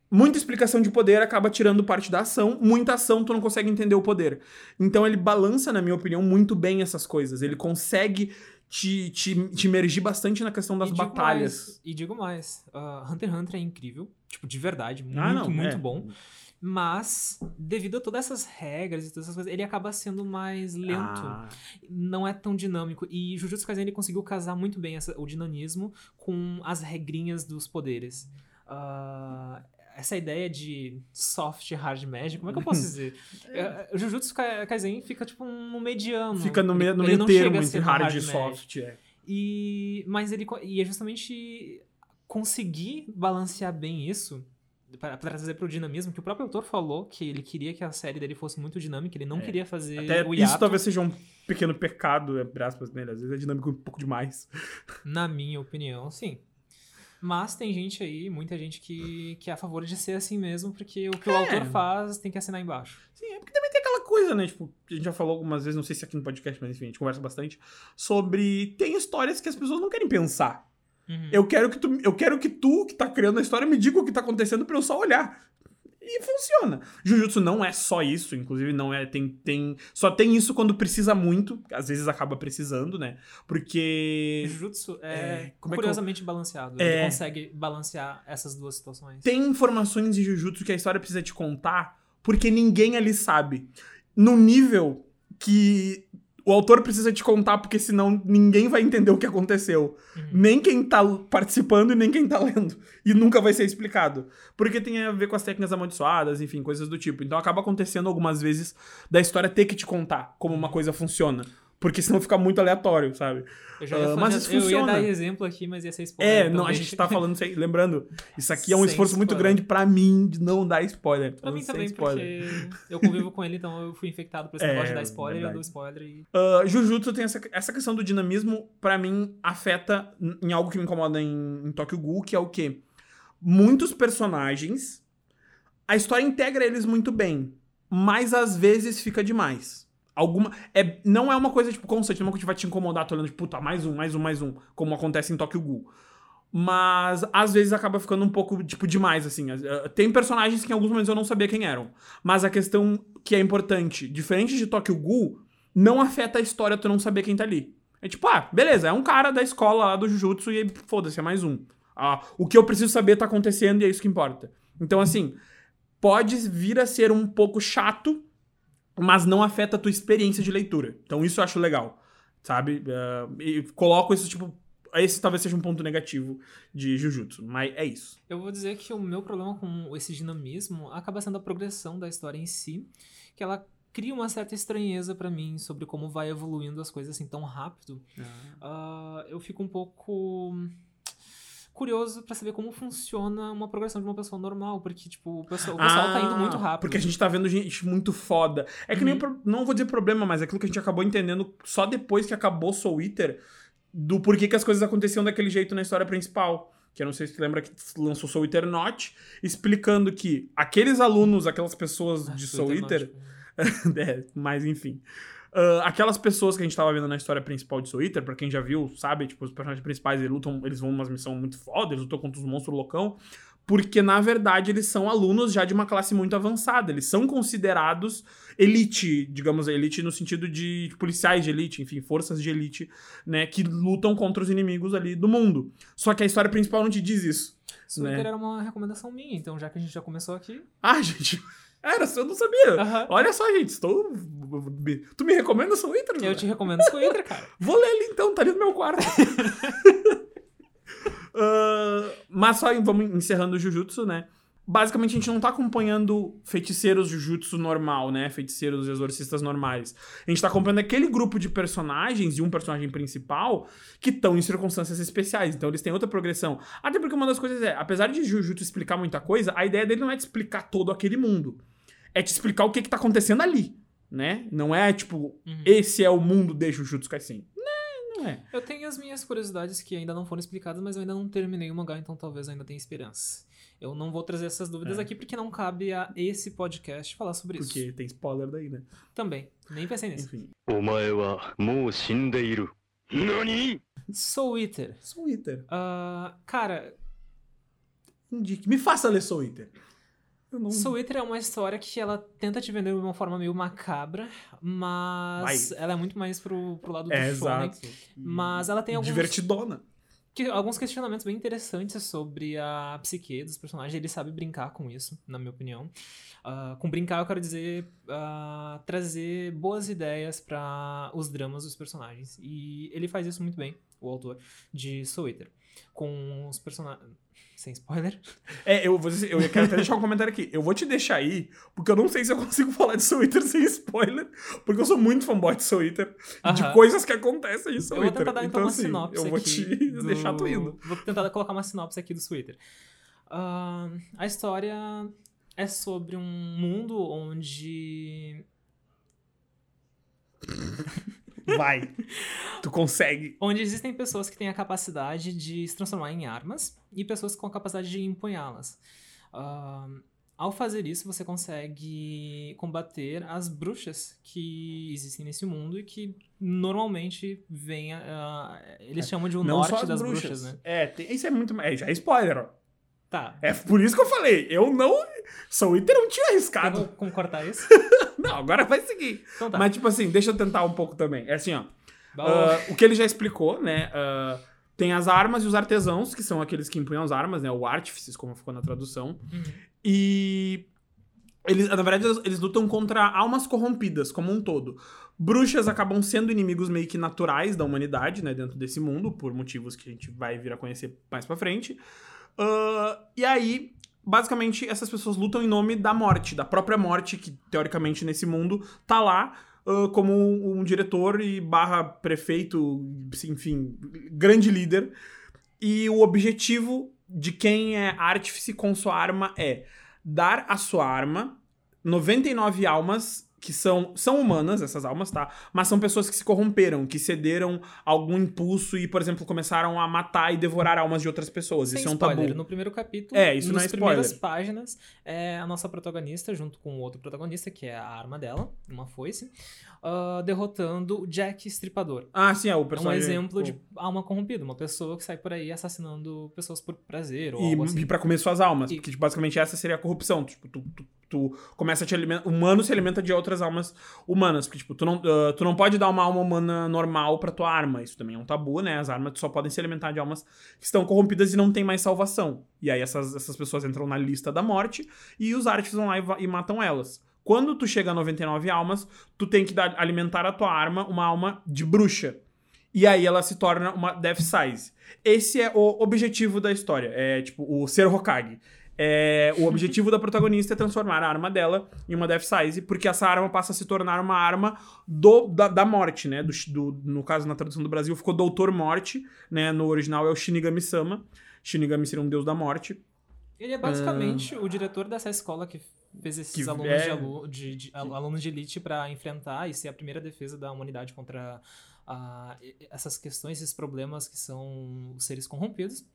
[SPEAKER 1] muita explicação de poder acaba tirando parte da ação, muita ação tu não consegue entender o poder. Então ele balança, na minha opinião, muito bem essas coisas. Ele consegue te, te, te imergir bastante na questão das
[SPEAKER 2] E
[SPEAKER 1] batalhas.
[SPEAKER 2] mais, e digo mais, ah, Hunter x Hunter é incrível, tipo, de verdade, muito,
[SPEAKER 1] Ah, não,
[SPEAKER 2] muito
[SPEAKER 1] é.
[SPEAKER 2] bom. Mas, devido a todas essas regras e todas essas coisas, ele acaba sendo mais lento.
[SPEAKER 1] Ah,
[SPEAKER 2] Não é tão dinâmico. E Jujutsu Kaisen ele conseguiu casar muito bem essa- o dinamismo com as regrinhas dos poderes. Ah, essa ideia de soft hard magic, como é que eu posso dizer? É, o Jujutsu Ka- Kaisen fica tipo no mediano.
[SPEAKER 1] fica no, meio, no meio termo entre
[SPEAKER 2] um
[SPEAKER 1] hard, e soft. É.
[SPEAKER 2] E, mas ele e é justamente conseguir balancear bem isso para para trazer pro dinamismo, que o próprio autor falou que ele queria que a série dele fosse muito dinâmica, ele não
[SPEAKER 1] É.
[SPEAKER 2] queria fazer
[SPEAKER 1] Até
[SPEAKER 2] o
[SPEAKER 1] isso talvez seja um pequeno pecado, entre aspas, nele. Às vezes é dinâmico um pouco demais.
[SPEAKER 2] na minha opinião, sim. Mas tem gente aí, muita gente que, que é a favor de ser assim mesmo, porque o que o
[SPEAKER 1] É.
[SPEAKER 2] autor faz tem que assinar embaixo.
[SPEAKER 1] Sim, é porque também tem aquela coisa, né? Tipo, a gente já falou algumas vezes, não sei se aqui no podcast, mas enfim, a gente conversa bastante, sobre. Tem histórias que as pessoas não querem pensar.
[SPEAKER 2] Uhum.
[SPEAKER 1] Eu quero que tu, eu quero que tu que tá criando a história me diga o que tá acontecendo pra eu só olhar. E funciona. Jujutsu não é só isso, inclusive não é tem tem só tem isso quando precisa muito, às vezes acaba precisando, né? Porque
[SPEAKER 2] Jujutsu é,
[SPEAKER 1] É, é que eu-
[SPEAKER 2] curiosamente balanceado.
[SPEAKER 1] É.
[SPEAKER 2] Ele consegue balancear essas duas situações.
[SPEAKER 1] tem informações de Jujutsu que a história precisa te contar, porque ninguém ali sabe. No nível que o autor precisa te contar, porque senão ninguém vai entender o que aconteceu.
[SPEAKER 2] Uhum.
[SPEAKER 1] Nem quem tá participando e nem quem tá lendo. E nunca vai ser explicado. Porque tem a ver com as técnicas amaldiçoadas, enfim, coisas do tipo. Então acaba acontecendo algumas vezes da história ter que te contar como uma coisa funciona. Porque senão fica muito aleatório, sabe?
[SPEAKER 2] Eu, já ia
[SPEAKER 1] Ah, mas isso
[SPEAKER 2] eu ia dar exemplo aqui, mas ia ser spoiler.
[SPEAKER 1] É,
[SPEAKER 2] então
[SPEAKER 1] não, a gente tá falando. Lembrando, isso aqui é um
[SPEAKER 2] Sem
[SPEAKER 1] esforço muito
[SPEAKER 2] spoiler.
[SPEAKER 1] grande pra mim de não dar spoiler.
[SPEAKER 2] Pra mim também,
[SPEAKER 1] spoiler.
[SPEAKER 2] porque eu convivo com ele, então eu fui infectado por esse
[SPEAKER 1] É,
[SPEAKER 2] negócio de dar spoiler, eu
[SPEAKER 1] verdade.
[SPEAKER 2] dou spoiler e.
[SPEAKER 1] Ah, Jujutsu tem essa, essa questão do dinamismo, pra mim, afeta em algo que me incomoda em, em Tokyo Ghoul, que é o quê? Muitos personagens, a história integra eles muito bem, mas às vezes fica demais. Alguma. É, não é uma coisa, tipo, constante, não é que vai te incomodar, tu olhando, tipo, puta, mais um, mais um, mais um, como acontece em Tokyo Ghoul. Mas às vezes acaba ficando um pouco, tipo, demais, assim. As- eh, Tem personagens que em alguns momentos eu não sabia quem eram. Mas a questão que é importante, diferente de Tokyo Ghoul, não afeta a história tu não saber quem tá ali. É tipo, ah, beleza, é um cara da escola lá do Jujutsu e foda-se, é mais um. Ah, o que eu preciso saber tá acontecendo e é isso que importa. Então, assim, pode vir a ser um pouco chato, mas não afeta a tua experiência de leitura. Então, isso eu acho legal, sabe? Ah, e coloco isso, tipo, esse talvez seja um ponto negativo de Jujutsu, mas é isso.
[SPEAKER 2] Eu vou dizer que o meu problema com esse dinamismo acaba sendo a progressão da história em si, que ela cria uma certa estranheza pra mim sobre como vai evoluindo as coisas assim tão rápido. Ah, eu fico um pouco curioso pra saber como funciona uma progressão de uma pessoa normal, porque tipo, o pessoal, o pessoal tá indo muito
[SPEAKER 1] Ah,
[SPEAKER 2] rápido.
[SPEAKER 1] Porque a gente tá vendo gente muito foda. É que nem,
[SPEAKER 2] Uhum.
[SPEAKER 1] o pro- não vou dizer problema, mas é aquilo que a gente acabou entendendo só depois que acabou Soul Eater, do porquê que as coisas aconteciam daquele jeito na história principal. Que eu não sei se tu lembra que lançou Soul Eater Not, explicando que aqueles alunos, aquelas pessoas
[SPEAKER 2] Ah,
[SPEAKER 1] de Soul Eater,
[SPEAKER 2] tipo,
[SPEAKER 1] é, mas enfim. Ah, aquelas pessoas que a gente tava vendo na história principal de Soul Eater, pra quem já viu, sabe, tipo, os personagens principais, eles lutam, eles vão numa missão muito foda, eles lutam contra os monstros loucão, porque na verdade eles são alunos já de uma classe muito avançada, eles são considerados elite, digamos, elite no sentido de policiais de elite, enfim, forças de elite, né, que lutam contra os inimigos ali do mundo. Só que a história principal não te diz isso.
[SPEAKER 2] Twitter
[SPEAKER 1] né?
[SPEAKER 2] era uma recomendação minha, então já que a gente já começou aqui.
[SPEAKER 1] Ah, gente, era, eu não sabia.
[SPEAKER 2] Aham.
[SPEAKER 1] Olha só, gente, estou. Tu me recomenda Soul Eater?
[SPEAKER 2] Eu te recomendo Twitter, cara.
[SPEAKER 1] Vou ler ele então, tá ali no meu quarto. Ah, mas só vamos encerrando o Jujutsu, né? Basicamente a gente não tá acompanhando feiticeiros Jujutsu normal, né? Feiticeiros exorcistas normais. A gente tá acompanhando aquele grupo de personagens e um personagem principal que estão em circunstâncias especiais. Então eles têm outra progressão. Até porque uma das coisas é, apesar de Jujutsu explicar muita coisa, a ideia dele não é te explicar todo aquele mundo. É te explicar o que que tá acontecendo ali, né? Não é tipo,
[SPEAKER 2] uhum.
[SPEAKER 1] esse é o mundo de Jujutsu Kaisen. Não, não é.
[SPEAKER 2] Eu tenho as minhas curiosidades que ainda não foram explicadas, mas eu ainda não terminei o mangá, então talvez ainda tenha esperança. Eu não vou trazer essas dúvidas
[SPEAKER 1] é.
[SPEAKER 2] aqui porque não cabe a esse podcast falar sobre porque isso.
[SPEAKER 1] Porque tem spoiler daí, né?
[SPEAKER 2] Também. Nem pensei nisso.
[SPEAKER 1] Enfim.
[SPEAKER 3] Nani?
[SPEAKER 2] Soul Eater.
[SPEAKER 1] Soul Eater.
[SPEAKER 2] Uh, cara.
[SPEAKER 1] Indique. Me faça ler Soul Eater. Não...
[SPEAKER 2] Soul Eater é uma história que ela tenta te vender de uma forma meio macabra, mas ela é muito mais pro, pro lado do
[SPEAKER 1] É,
[SPEAKER 2] shonen.
[SPEAKER 1] exato.
[SPEAKER 2] Mas ela tem alguns,
[SPEAKER 1] Divertidona.
[SPEAKER 2] que- alguns questionamentos bem interessantes sobre a psique dos personagens. Ele sabe brincar com isso, na minha opinião. Ah, com brincar, eu quero dizer ah, trazer boas ideias para os dramas dos personagens. E ele faz isso muito bem, o autor de Soul Eater. Com os personagens. Sem spoiler.
[SPEAKER 1] É, eu, eu quero até deixar um comentário aqui. Eu vou te deixar aí, porque eu não sei se eu consigo falar de Eater sem spoiler, porque eu sou muito fanboy de Soul Eater, de
[SPEAKER 2] Aham.
[SPEAKER 1] coisas que acontecem em Soul
[SPEAKER 2] Eu vou tentar dar então, uma
[SPEAKER 1] assim,
[SPEAKER 2] sinopse
[SPEAKER 1] eu vou
[SPEAKER 2] aqui
[SPEAKER 1] te
[SPEAKER 2] do-
[SPEAKER 1] deixar tu indo.
[SPEAKER 2] Vou tentar colocar uma sinopse aqui do Twitter. Ah, a história é sobre um mundo onde
[SPEAKER 1] Vai. tu consegue.
[SPEAKER 2] onde existem pessoas que têm a capacidade de se transformar em armas e pessoas com a capacidade de empunhá-las. Ah, ao fazer isso, você consegue combater as bruxas que existem nesse mundo e que normalmente vêm. ah, eles chamam de o
[SPEAKER 1] não
[SPEAKER 2] norte das
[SPEAKER 1] bruxas.
[SPEAKER 2] bruxas, né?
[SPEAKER 1] É, tem- isso é muito. É, já é spoiler, ó.
[SPEAKER 2] Tá.
[SPEAKER 1] É por isso que eu falei. Eu não. Soul Eater eu não tinha
[SPEAKER 2] Tem
[SPEAKER 1] arriscado.
[SPEAKER 2] como, como cortar isso?
[SPEAKER 1] Não, agora vai seguir.
[SPEAKER 2] Então tá.
[SPEAKER 1] Mas, tipo assim, deixa eu tentar um pouco também. É assim, ó. Ah, o que ele já explicou, né? ah, tem as armas e os artesãos, que são aqueles que empunham as armas, né? O artífices, como ficou na tradução.
[SPEAKER 2] Uhum.
[SPEAKER 1] E. Eles, na verdade, eles, lutam contra almas corrompidas, como um todo. Bruxas acabam sendo inimigos meio que naturais da humanidade, né? Dentro desse mundo, por motivos que a gente vai vir a conhecer mais pra frente. Ah, e aí, basicamente, essas pessoas lutam em nome da morte, da própria morte, que teoricamente nesse mundo tá lá ah, como um, um diretor e barra prefeito, enfim, grande líder. E o objetivo de quem é artífice com sua arma é dar a sua arma 99 almas que são, são humanas, essas almas, tá? Mas são pessoas que se corromperam, que cederam algum impulso e, por exemplo, começaram a matar e devorar almas de outras pessoas.
[SPEAKER 2] Sem
[SPEAKER 1] isso é um
[SPEAKER 2] spoiler,
[SPEAKER 1] tabu.
[SPEAKER 2] no primeiro capítulo,
[SPEAKER 1] É, isso não
[SPEAKER 2] nas
[SPEAKER 1] é spoiler.
[SPEAKER 2] primeiras páginas, é a nossa protagonista, junto com o outro protagonista, que é a arma dela, uma foice, ah, derrotando Jack Estripador.
[SPEAKER 1] Ah, sim, é o
[SPEAKER 2] É um
[SPEAKER 1] personagem.
[SPEAKER 2] exemplo de alma corrompida, uma pessoa que sai por aí assassinando pessoas por prazer ou
[SPEAKER 1] E,
[SPEAKER 2] algo assim.
[SPEAKER 1] e pra comer suas almas.
[SPEAKER 2] E-
[SPEAKER 1] Porque, tipo, basicamente, essa seria a corrupção. Tipo, tu, tu, tu começa a te alimentar. Humano se alimenta de outras almas humanas. Porque, tipo, tu não, ah, tu não pode dar uma alma humana normal pra tua arma. Isso também é um tabu, né? As armas só podem se alimentar de almas que estão corrompidas e não tem mais salvação. E aí essas, essas pessoas entram na lista da morte e os artes vão lá e, e matam elas. Quando tu chega a 99 almas, tu tem que dar, alimentar a tua arma uma alma de bruxa. E aí ela se torna uma Death Size. Esse é o objetivo da história. É tipo o ser Hokage. É, o objetivo da protagonista é transformar a arma dela em uma Death Size, porque essa arma passa a se tornar uma arma do, da, da morte, né? Do, do- no caso, na tradução do Brasil, ficou Doutor Morte, né? No original é o Shinigami-sama. Shinigami seria um deus da morte.
[SPEAKER 2] Ele é basicamente o diretor dessa escola que fez esses
[SPEAKER 1] Que
[SPEAKER 2] alunos,
[SPEAKER 1] é-
[SPEAKER 2] de, alu- de- de- al- alunos de elite pra enfrentar e ser a primeira defesa da humanidade contra e- essas questões, esses problemas que são os seres corrompidos.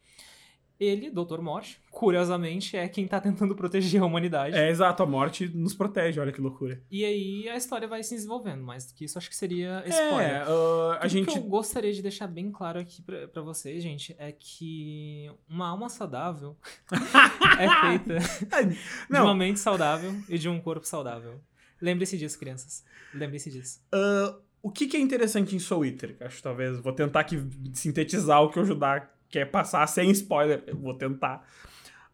[SPEAKER 2] Ele, Dr. Morte, curiosamente, é quem tá tentando proteger a humanidade.
[SPEAKER 1] É exato, a morte nos protege, olha que loucura.
[SPEAKER 2] E aí a história vai se desenvolvendo, mais do que isso acho que seria
[SPEAKER 1] É,
[SPEAKER 2] spoiler.
[SPEAKER 1] ah, a
[SPEAKER 2] Tudo
[SPEAKER 1] gente.
[SPEAKER 2] que eu gostaria de deixar bem claro aqui pra, pra vocês, gente, é que uma alma saudável é feita de uma mente saudável e de um corpo saudável. Lembre-se disso, crianças. Lembre-se disso.
[SPEAKER 1] Ah, o que, que é interessante em Soul Eater? Acho que talvez vou tentar aqui sintetizar o que o Judá quer passar sem spoiler. Eu vou tentar.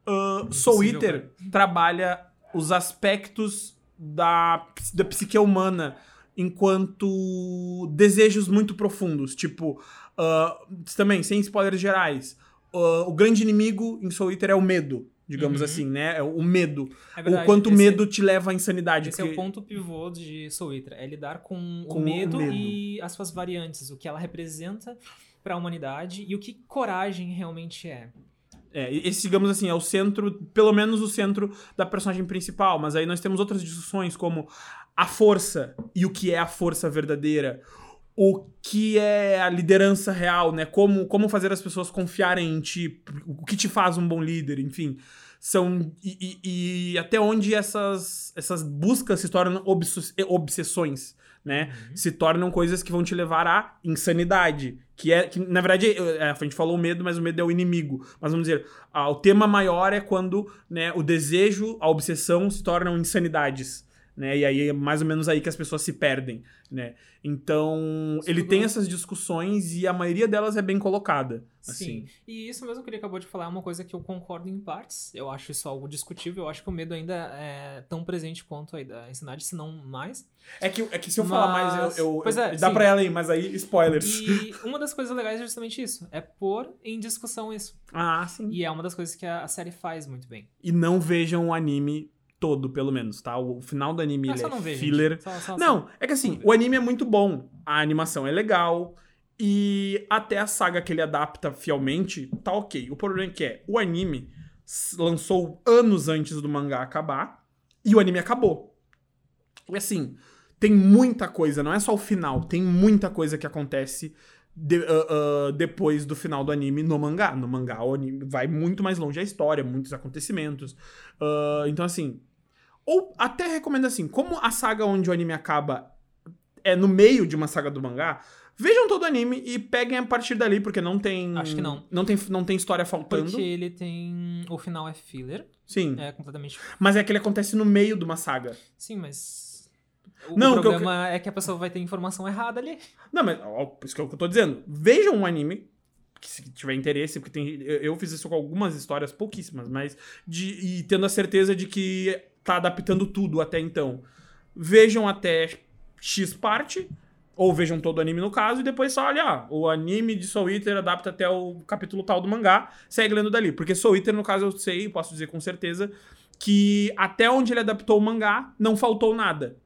[SPEAKER 1] Ah, Soul Eater trabalha os aspectos da, da psique humana enquanto desejos muito profundos. Tipo, ah, também, sem spoilers gerais. ah, o grande inimigo em Soul Eater é o medo, digamos
[SPEAKER 2] Uhum.
[SPEAKER 1] assim, né? É o medo.
[SPEAKER 2] É
[SPEAKER 1] o
[SPEAKER 2] verdade,
[SPEAKER 1] quanto o medo te leva à insanidade.
[SPEAKER 2] Esse é
[SPEAKER 1] porque-
[SPEAKER 2] o ponto pivô de Soul Eater, é lidar com,
[SPEAKER 1] Com
[SPEAKER 2] o,
[SPEAKER 1] o
[SPEAKER 2] medo
[SPEAKER 1] medo.
[SPEAKER 2] e as suas variantes, o que ela representa pra humanidade e o que coragem realmente é.
[SPEAKER 1] É, esse, digamos assim, é o centro, pelo menos o centro da personagem principal, mas aí nós temos outras discussões como a força e o que é a força verdadeira, o que é a liderança real, né? Como, como fazer as pessoas confiarem em ti, o que te faz um bom líder, enfim. São. E, e- e até onde essas, essas buscas se tornam obs- obsessões, né? Se tornam coisas que vão te levar à insanidade. Que é. Que, na verdade, é, a gente falou o medo, mas o medo é o inimigo. Mas vamos dizer, ah, o tema maior é quando né, o desejo, a obsessão se tornam insanidades. Né? E aí é mais ou menos aí que as pessoas se perdem, né? Então, ele
[SPEAKER 2] Tudo-
[SPEAKER 1] tem essas discussões e a maioria delas é bem colocada, assim.
[SPEAKER 2] Sim. E isso mesmo que ele acabou de falar é uma coisa que eu concordo em partes. Eu acho isso algo discutível. Eu acho que o medo ainda é tão presente quanto a da insanidade, se não mais.
[SPEAKER 1] É que, é que se eu falar mais,
[SPEAKER 2] Mas-
[SPEAKER 1] eu, eu-
[SPEAKER 2] Pois é,
[SPEAKER 1] dá
[SPEAKER 2] sim.
[SPEAKER 1] pra ela aí, mas aí spoilers.
[SPEAKER 2] E uma das coisas legais é justamente isso. É pôr em discussão isso.
[SPEAKER 1] Ah, sim.
[SPEAKER 2] E é uma das coisas que a série faz muito bem.
[SPEAKER 1] E não vejam o anime todo, pelo menos, tá? O final do anime
[SPEAKER 2] Ah, só
[SPEAKER 1] é
[SPEAKER 2] não vejo.
[SPEAKER 1] filler.
[SPEAKER 2] Só- só- só-
[SPEAKER 1] Não, é que assim, o anime é muito bom, a animação é legal e até a saga que ele adapta fielmente tá ok. O problema é que é, o anime lançou anos antes do mangá acabar e o anime acabou. E assim, tem muita coisa, não é só o final, tem muita coisa que acontece de- ah, ah, depois do final do anime no mangá. No mangá, o anime vai muito mais longe a história, muitos acontecimentos. Ah, então, assim. Ou até recomendo assim: como a saga onde o anime acaba é no meio de uma saga do mangá, vejam todo o anime e peguem a partir dali, porque não tem.
[SPEAKER 2] Acho que não.
[SPEAKER 1] Não tem, não tem história faltando.
[SPEAKER 2] Porque ele tem. O final é filler.
[SPEAKER 1] Sim.
[SPEAKER 2] É completamente.
[SPEAKER 1] Mas é que ele acontece no meio de uma saga.
[SPEAKER 2] Sim, mas. O
[SPEAKER 1] Não, o que eu-
[SPEAKER 2] problema é que a pessoa vai ter informação errada ali.
[SPEAKER 1] Não, mas ó, isso que é o que eu tô dizendo. Vejam um anime, que se tiver interesse, porque tem, eu, eu fiz isso com algumas histórias, pouquíssimas, mas de, e tendo a certeza de que tá adaptando tudo até então. Vejam até X parte, ou vejam todo o anime no caso, e depois só olha, ah, o anime de Soul Eater adapta até o capítulo tal do mangá, segue lendo dali. Porque Soul Eater, no caso, eu sei, posso dizer com certeza, que até onde ele adaptou o mangá, não faltou nada.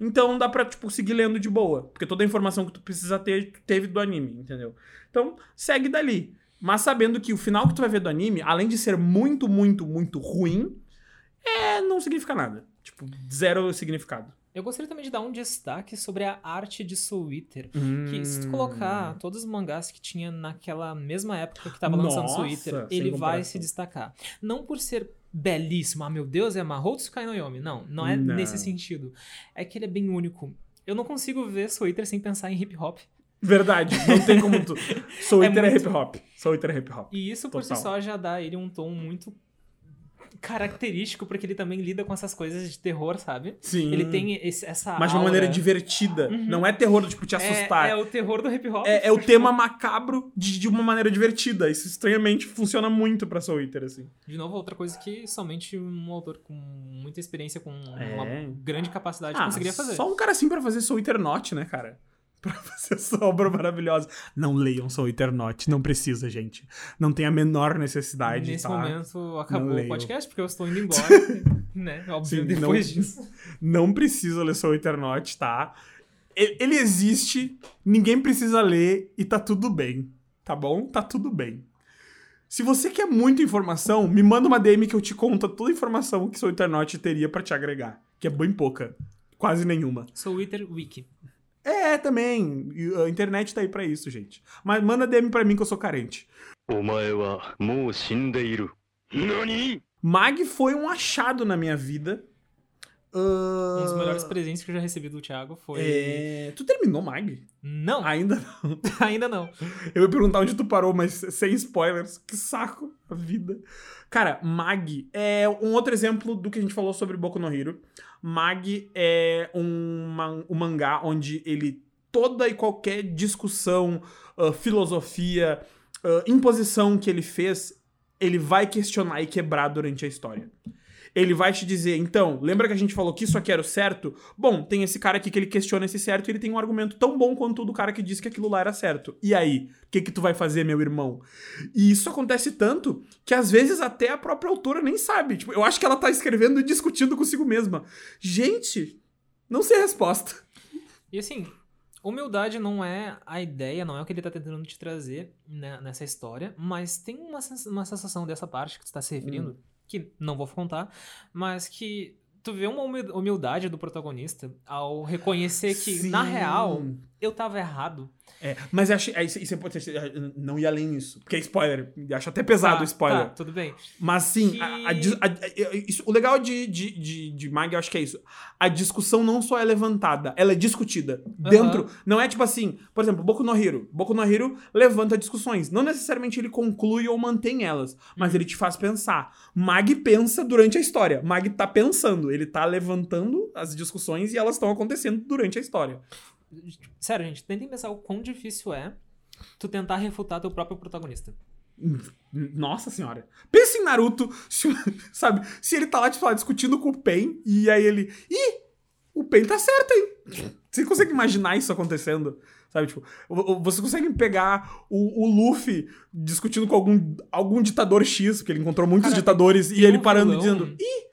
[SPEAKER 1] Então dá pra, tipo, seguir lendo de boa. Porque toda a informação que tu precisa ter, tu teve do anime, entendeu? Então, segue dali. Mas sabendo que o final que tu vai ver do anime, além de ser muito, muito, muito ruim, é, não significa nada. Tipo, zero significado.
[SPEAKER 2] Eu gostaria também de dar um destaque sobre a arte de Soul Eater. Que
[SPEAKER 1] Hum.
[SPEAKER 2] se tu colocar todos os mangás que tinha naquela mesma época que tava lançando
[SPEAKER 1] Nossa,
[SPEAKER 2] ele vai se destacar. Não por ser belíssimo, ah meu Deus, é Mahou Tsukai no Yomi. Não, não é
[SPEAKER 1] Não.
[SPEAKER 2] nesse sentido. É que ele é bem único. Eu não consigo ver Soul Eater sem pensar em hip hop.
[SPEAKER 1] Verdade, não tem como tu. Soul
[SPEAKER 2] É
[SPEAKER 1] é,
[SPEAKER 2] muito-
[SPEAKER 1] hip hop. Soul Eater é hip hop.
[SPEAKER 2] E isso por
[SPEAKER 1] Total.
[SPEAKER 2] si só já dá ele um tom muito característico, porque ele também lida com essas coisas de terror, sabe?
[SPEAKER 1] Sim.
[SPEAKER 2] Ele tem esse- essa
[SPEAKER 1] Mas de uma
[SPEAKER 2] aura.
[SPEAKER 1] maneira divertida.
[SPEAKER 2] Uhum.
[SPEAKER 1] Não é terror, tipo, te assustar.
[SPEAKER 2] É, é o terror do hip hop.
[SPEAKER 1] É, é o tema macabro de, de uma maneira divertida. Isso estranhamente funciona muito pra Soul Eater, assim.
[SPEAKER 2] De novo, outra coisa que somente um autor com muita experiência, com
[SPEAKER 1] É.
[SPEAKER 2] uma grande capacidade
[SPEAKER 1] Ah,
[SPEAKER 2] conseguiria fazer.
[SPEAKER 1] Só um cara assim pra fazer Soul Eater Not, né, cara? Pra fazer essa obra maravilhosa. Não leiam Soul Eater Not. Não precisa, gente. Não tem a menor necessidade,
[SPEAKER 2] Nesse
[SPEAKER 1] tá?
[SPEAKER 2] momento acabou
[SPEAKER 1] leio.
[SPEAKER 2] o podcast, porque eu estou indo embora, né? Óbvio,
[SPEAKER 1] Sim,
[SPEAKER 2] depois
[SPEAKER 1] não-
[SPEAKER 2] disso.
[SPEAKER 1] Não precisa ler Soul Eater Not, tá? Ele existe, ninguém precisa ler e tá tudo bem. Tá bom? Tá tudo bem. Se você quer muita informação, me manda uma DM que eu te conto toda a informação que Soul Eater Not teria pra te agregar. Que é bem pouca. Quase nenhuma.
[SPEAKER 2] Sou Wither Wiki.
[SPEAKER 1] É, também. A internet tá aí pra isso, gente. Mas manda DM pra mim que eu sou carente. Mag foi um achado na minha vida. Uh...
[SPEAKER 2] Um dos melhores ah. presentes que eu já recebi do Thiago foi.
[SPEAKER 1] É... Tu terminou Mag?
[SPEAKER 2] Não.
[SPEAKER 1] Ainda não.
[SPEAKER 2] Ainda não.
[SPEAKER 1] Eu ia perguntar onde tu parou, mas sem spoilers. Que saco a vida. Cara, Mag é um outro exemplo do que a gente falou sobre Boku no Hero. Mag é um, um mangá onde ele toda e qualquer discussão, ah, filosofia, ah, imposição que ele fez, ele vai questionar e quebrar durante a história. Ele vai te dizer, então, lembra que a gente falou que isso aqui era o certo? Bom, tem esse cara aqui que ele questiona esse certo e ele tem um argumento tão bom quanto o do cara que disse que aquilo lá era certo. E aí? O que que tu vai fazer, meu irmão? E isso acontece tanto que às vezes até a própria autora nem sabe. Tipo, eu acho que ela tá escrevendo e discutindo consigo mesma. Gente, não sei a resposta.
[SPEAKER 2] E assim, humildade não é a ideia, não é o que ele tá tentando te trazer né, nessa história, mas tem uma, uma sensação dessa parte que tu tá se referindo,
[SPEAKER 1] Hum.
[SPEAKER 2] Que não vou contar, mas que tu vê uma humi- humildade do protagonista ao reconhecer que, na
[SPEAKER 1] Sim.
[SPEAKER 2] real, eu tava errado.
[SPEAKER 1] É, mas achei, aí isso, isso é não ia além nisso. Porque é spoiler. Acho até pesado
[SPEAKER 2] Tá,
[SPEAKER 1] o spoiler.
[SPEAKER 2] Tá, tudo bem.
[SPEAKER 1] Mas sim,
[SPEAKER 2] Que-
[SPEAKER 1] a- a a- isso- o legal de, de, de, de Mag, eu acho que é isso. A discussão não só é levantada, ela é discutida. Dentro. Não é tipo assim, por exemplo, Boku no Hero. Boku no Hero levanta discussões. Não necessariamente ele conclui ou mantém elas, mas ele te faz pensar. Mag pensa durante a história. Mag tá pensando, ele tá levantando as discussões e elas estão acontecendo durante a história.
[SPEAKER 2] Sério, gente, tentem pensar o quão difícil é tu tentar refutar teu próprio protagonista.
[SPEAKER 1] Nossa senhora. Pensa em Naruto, se- sabe? Se ele tá lá, tipo, lá, discutindo com o Pen, e aí ele. Ih! O Pen tá certo, hein? Você consegue imaginar isso acontecendo? Sabe, tipo, você consegue pegar o, o Luffy discutindo com algum, algum ditador X, porque ele encontrou muitos
[SPEAKER 2] Cara,
[SPEAKER 1] ditadores, e ele
[SPEAKER 2] um
[SPEAKER 1] parando e
[SPEAKER 2] vilão-
[SPEAKER 1] dizendo: Ih!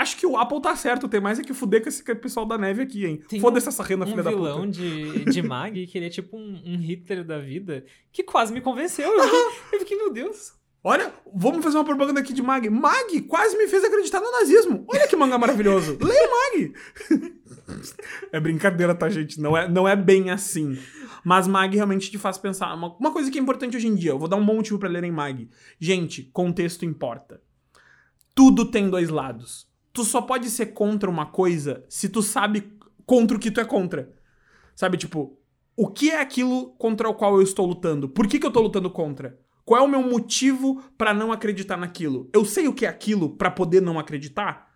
[SPEAKER 1] Acho que o Apple tá certo, tem mais é que fuder com esse pessoal da neve aqui, hein? Foda-se essa renda,
[SPEAKER 2] um
[SPEAKER 1] filha da
[SPEAKER 2] vilão
[SPEAKER 1] puta.
[SPEAKER 2] de, de Mag, que ele é tipo um, um Hitler da vida, que quase me convenceu. Eu fiquei, eu fiquei, meu Deus.
[SPEAKER 1] Olha, vamos fazer uma propaganda aqui de Mag. Mag quase me fez acreditar no nazismo. Olha que mangá maravilhoso. Leia Mag. é brincadeira, tá, gente? Não é, não é bem assim. Mas Mag realmente te faz pensar. Uma, uma coisa que é importante hoje em dia, eu vou dar um bom motivo pra lerem Mag. Gente, contexto importa. Tudo tem dois lados. Tu só pode ser contra uma coisa se tu sabe contra o que tu é contra. Sabe, tipo, o que é aquilo contra o qual eu estou lutando? Por que, que eu tô lutando contra? Qual é o meu motivo pra não acreditar naquilo? Eu sei o que é aquilo pra poder não acreditar?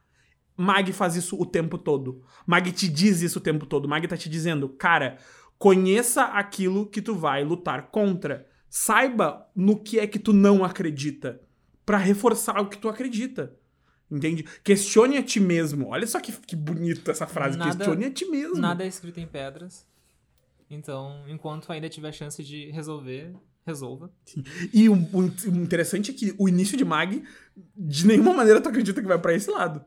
[SPEAKER 1] Mag faz isso o tempo todo. Mag te diz isso o tempo todo. Mag tá te dizendo, cara, conheça aquilo que tu vai lutar contra. Saiba no que é que tu não acredita Pra reforçar o que tu acredita. Entende? Questione a ti mesmo. Olha só que, que bonita essa frase.
[SPEAKER 2] Nada-
[SPEAKER 1] Questione a ti mesmo.
[SPEAKER 2] Nada é escrito em pedras. Então, enquanto ainda tiver chance de resolver, resolva.
[SPEAKER 1] E o, o interessante é que o início de Mag, de nenhuma maneira tu acredita que vai pra esse lado.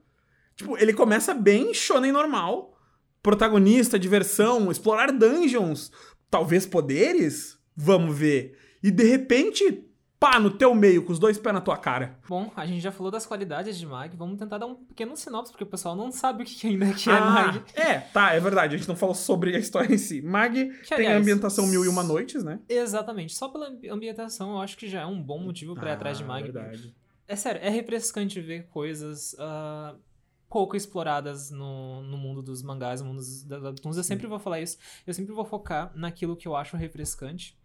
[SPEAKER 1] Tipo, ele começa bem shonen normal, protagonista, diversão, explorar dungeons, talvez poderes? Vamos ver. E de repente, pá, no teu meio, com os dois pés na tua cara.
[SPEAKER 2] Bom, a gente já falou das qualidades de Mag, vamos tentar dar um pequeno sinopse, porque o pessoal não sabe o que ainda que é
[SPEAKER 1] Ah,
[SPEAKER 2] Mag.
[SPEAKER 1] É, tá, é verdade. A gente não falou sobre a história em si. Mag
[SPEAKER 2] Que,
[SPEAKER 1] tem a
[SPEAKER 2] aliás,
[SPEAKER 1] ambientação Mil e Uma Noites, né?
[SPEAKER 2] Exatamente, só pela ambi- ambientação eu acho que já é um bom motivo pra ir atrás de
[SPEAKER 1] Ah,
[SPEAKER 2] Mag.
[SPEAKER 1] verdade.
[SPEAKER 2] É sério, é refrescante ver coisas ah, pouco exploradas no, no mundo dos mangás, no mundo dos webtoons. Eu sempre vou falar isso. Eu sempre vou focar naquilo que eu acho refrescante.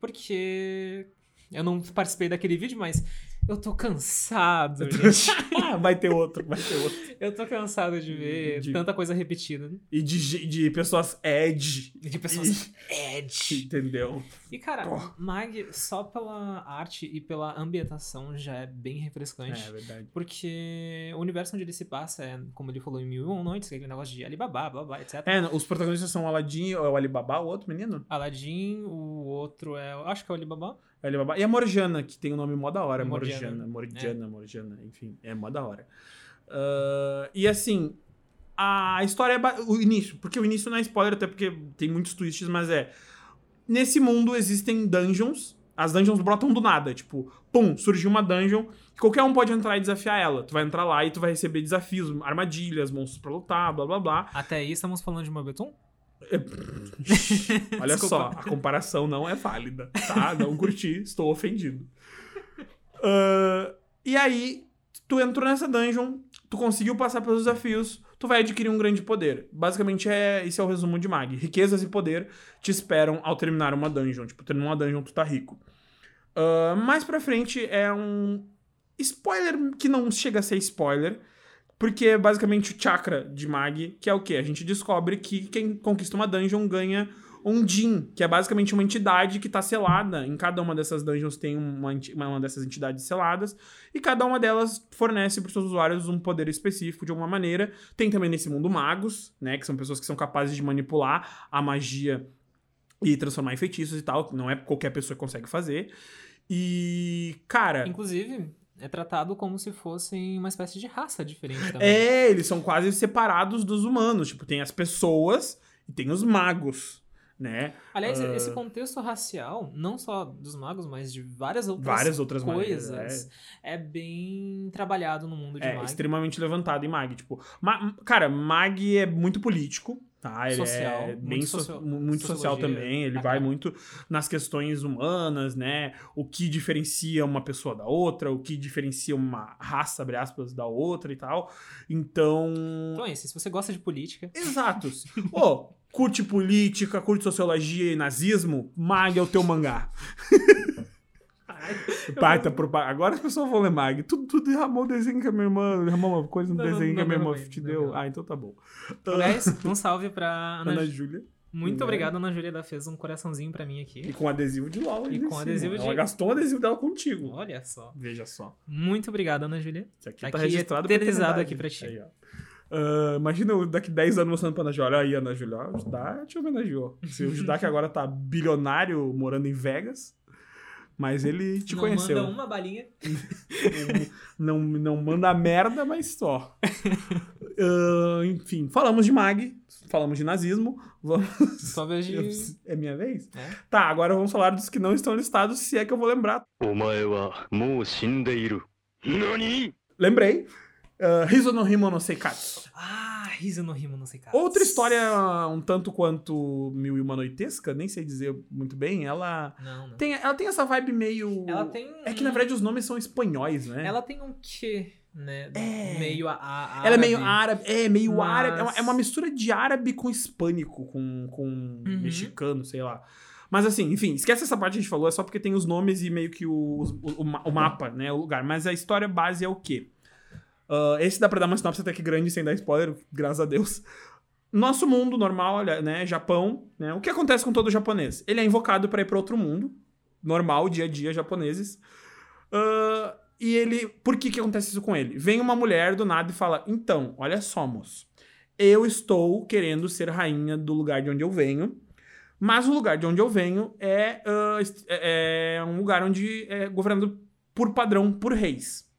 [SPEAKER 2] Porque eu não participei daquele vídeo, mas eu tô cansado, gente.
[SPEAKER 1] Ah, vai ter outro, vai ter outro.
[SPEAKER 2] Eu tô cansado de ver
[SPEAKER 1] De-
[SPEAKER 2] tanta coisa repetida.
[SPEAKER 1] E de, de pessoas edge,
[SPEAKER 2] De pessoas edge.
[SPEAKER 1] entendeu?
[SPEAKER 2] E, cara,
[SPEAKER 1] Pô.
[SPEAKER 2] Mag, só pela arte e pela ambientação já é bem refrescante.
[SPEAKER 1] É verdade.
[SPEAKER 2] Porque o universo onde ele se passa é, como ele falou em Mil e Uma Noites, é aquele negócio de Alibaba, blá blá, etc.
[SPEAKER 1] É, os protagonistas são o Aladdin, é o Alibaba, o outro menino?
[SPEAKER 2] Aladdin, o outro é. Acho que é o Alibaba.
[SPEAKER 1] É Alibaba. E a Morjana, que tem um nome mó da hora.
[SPEAKER 2] Morgiana.
[SPEAKER 1] Morjana, Morjana, Morjana, enfim, é mó da hora. Ah, e assim, a história é. O início, porque o início não é spoiler, até porque tem muitos twists, mas é. Nesse mundo existem dungeons. As dungeons brotam do nada. Tipo, pum, surgiu uma dungeon. que Qualquer um pode entrar e desafiar ela. Tu vai entrar lá e tu vai receber desafios, armadilhas, monstros pra lutar, blá blá blá.
[SPEAKER 2] Até aí estamos falando de Mobeton?
[SPEAKER 1] Olha
[SPEAKER 2] Desculpa.
[SPEAKER 1] só, a comparação não é válida, tá? Não curti, estou ofendido. Ah, e aí, tu entrou nessa dungeon, tu conseguiu passar pelos desafios, tu vai adquirir um grande poder. Basicamente, é, esse é o resumo de Mag. Riquezas e poder te esperam ao terminar uma dungeon. Tipo, terminar uma dungeon, tu tá rico. Ah, mais pra frente é um spoiler que não chega a ser spoiler, porque é basicamente o chakra de Mag, que é o quê? A gente descobre que quem conquista uma dungeon ganha um Jin, que é basicamente uma entidade que tá selada. Em cada uma dessas dungeons tem uma, uma dessas entidades seladas, e cada uma delas fornece para seus usuários um poder específico de alguma maneira. Tem também nesse mundo magos, né? Que são pessoas que são capazes de manipular a magia e transformar em feitiços e tal. Não é qualquer pessoa que consegue fazer. E, cara.
[SPEAKER 2] Inclusive, é tratado como se fossem uma espécie de raça diferente também.
[SPEAKER 1] É, eles são quase separados dos humanos. Tipo, tem as pessoas e tem os magos, né?
[SPEAKER 2] Aliás,
[SPEAKER 1] Ah.
[SPEAKER 2] esse contexto racial, não só dos magos, mas de várias outras,
[SPEAKER 1] Várias outras
[SPEAKER 2] coisas,
[SPEAKER 1] maneiras,
[SPEAKER 2] é. bem trabalhado no mundo de
[SPEAKER 1] É,
[SPEAKER 2] mag.
[SPEAKER 1] extremamente levantado em Mag. Tipo, Ma- cara, Mag é muito político, tá? Ele
[SPEAKER 2] Social,
[SPEAKER 1] é
[SPEAKER 2] muito
[SPEAKER 1] bem so-
[SPEAKER 2] socio-
[SPEAKER 1] muito social também. Ele
[SPEAKER 2] pra
[SPEAKER 1] vai muito nas questões humanas, né? O que diferencia uma pessoa da outra, o que diferencia uma raça, abre aspas, da outra e tal. Então.
[SPEAKER 2] Então é isso, se você gosta de política,
[SPEAKER 1] Exatos. Ô, curte política, curte sociologia e nazismo, Mag é o teu mangá. Baita Agora as pessoas vão ler Mag. Tudo, tudo derramou o desenho que a minha irmã. Derramou uma coisa no
[SPEAKER 2] Não, não,
[SPEAKER 1] desenho que a
[SPEAKER 2] não
[SPEAKER 1] minha irmã te
[SPEAKER 2] não
[SPEAKER 1] deu. Ah, então tá bom.
[SPEAKER 2] aliás, um salve pra Ana,
[SPEAKER 1] Ana Júlia.
[SPEAKER 2] Muito
[SPEAKER 1] né?
[SPEAKER 2] obrigado, Ana Júlia, ela fez um coraçãozinho pra mim
[SPEAKER 1] E
[SPEAKER 2] aqui.
[SPEAKER 1] com adesivo de LOL.
[SPEAKER 2] E
[SPEAKER 1] ainda
[SPEAKER 2] com adesivo de-
[SPEAKER 1] Ela gastou um adesivo dela contigo.
[SPEAKER 2] Olha só.
[SPEAKER 1] Veja só.
[SPEAKER 2] Muito obrigado, Ana Júlia.
[SPEAKER 1] Isso aqui,
[SPEAKER 2] Tá
[SPEAKER 1] tá registrado
[SPEAKER 2] eternizado aqui pra ti.
[SPEAKER 1] Aí. Ah, imagina eu daqui 10 anos mostrando pra Ana Júlia. Olha aí, Ana Júlia. O Judá te homenageou. Se o Judá que agora tá bilionário morando em Vegas. Mas ele te
[SPEAKER 2] não
[SPEAKER 1] conheceu.
[SPEAKER 2] Não manda uma balinha.
[SPEAKER 1] não, não manda merda, mas só. Uh, enfim, falamos de Mag, falamos de nazismo. Vamos...
[SPEAKER 2] Só vejo.
[SPEAKER 1] É minha vez?
[SPEAKER 2] É?
[SPEAKER 1] Tá, agora vamos falar dos que não estão listados, se é que eu vou lembrar. Lembrei. Uh, Hizo no Himo no Seikatsu.
[SPEAKER 2] Ah, Risa no Rimo, não sei cara.
[SPEAKER 1] Outra história um tanto quanto mil e uma noitesca, nem sei dizer muito bem. Ela
[SPEAKER 2] Não, não.
[SPEAKER 1] tem, ela tem essa vibe meio.
[SPEAKER 2] Ela tem.
[SPEAKER 1] É que na verdade os nomes são espanhóis, né?
[SPEAKER 2] Ela tem um quê, né?
[SPEAKER 1] É.
[SPEAKER 2] Meio a, a
[SPEAKER 1] Ela é meio árabe, é meio
[SPEAKER 2] Mas-
[SPEAKER 1] árabe. É uma, é uma mistura de árabe com hispânico, com, com
[SPEAKER 2] Uhum.
[SPEAKER 1] mexicano, sei lá. Mas assim, enfim, esquece essa parte que a gente falou, é só porque tem os nomes e meio que o, o, o o mapa, né? O lugar. Mas a história base é o quê? Ah, esse dá pra dar uma sinopse até que grande sem dar spoiler, graças a Deus. Nosso mundo normal, né? Japão, né? O que acontece com todo japonês? Ele é invocado pra ir pra outro mundo, normal, dia a dia, japoneses. Ah, e ele. Por que, que acontece isso com ele? Vem uma mulher do nada e fala: Então, olha só, moço. Eu estou querendo ser rainha do lugar de onde eu venho. Mas o lugar de onde eu venho é, é- é um lugar onde é governado por padrão por reis.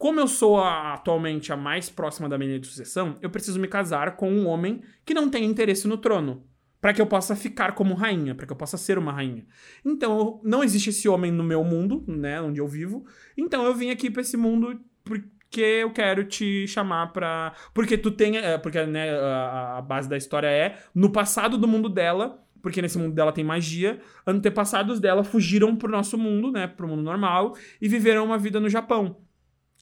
[SPEAKER 1] Como eu sou a- atualmente a mais próxima da minha de sucessão, eu preciso me casar com um homem que não tenha interesse no trono. Pra que eu possa ficar como rainha, pra que eu possa ser uma rainha. Então, não existe esse homem no meu mundo, né, onde eu vivo. Então, eu vim aqui pra esse mundo porque eu quero te chamar pra. Porque tu tem. é, Porque, né, a, a base da história é no passado do mundo dela. Porque nesse mundo dela tem magia, antepassados dela fugiram pro nosso mundo, né? Pro mundo normal, e viveram uma vida no Japão.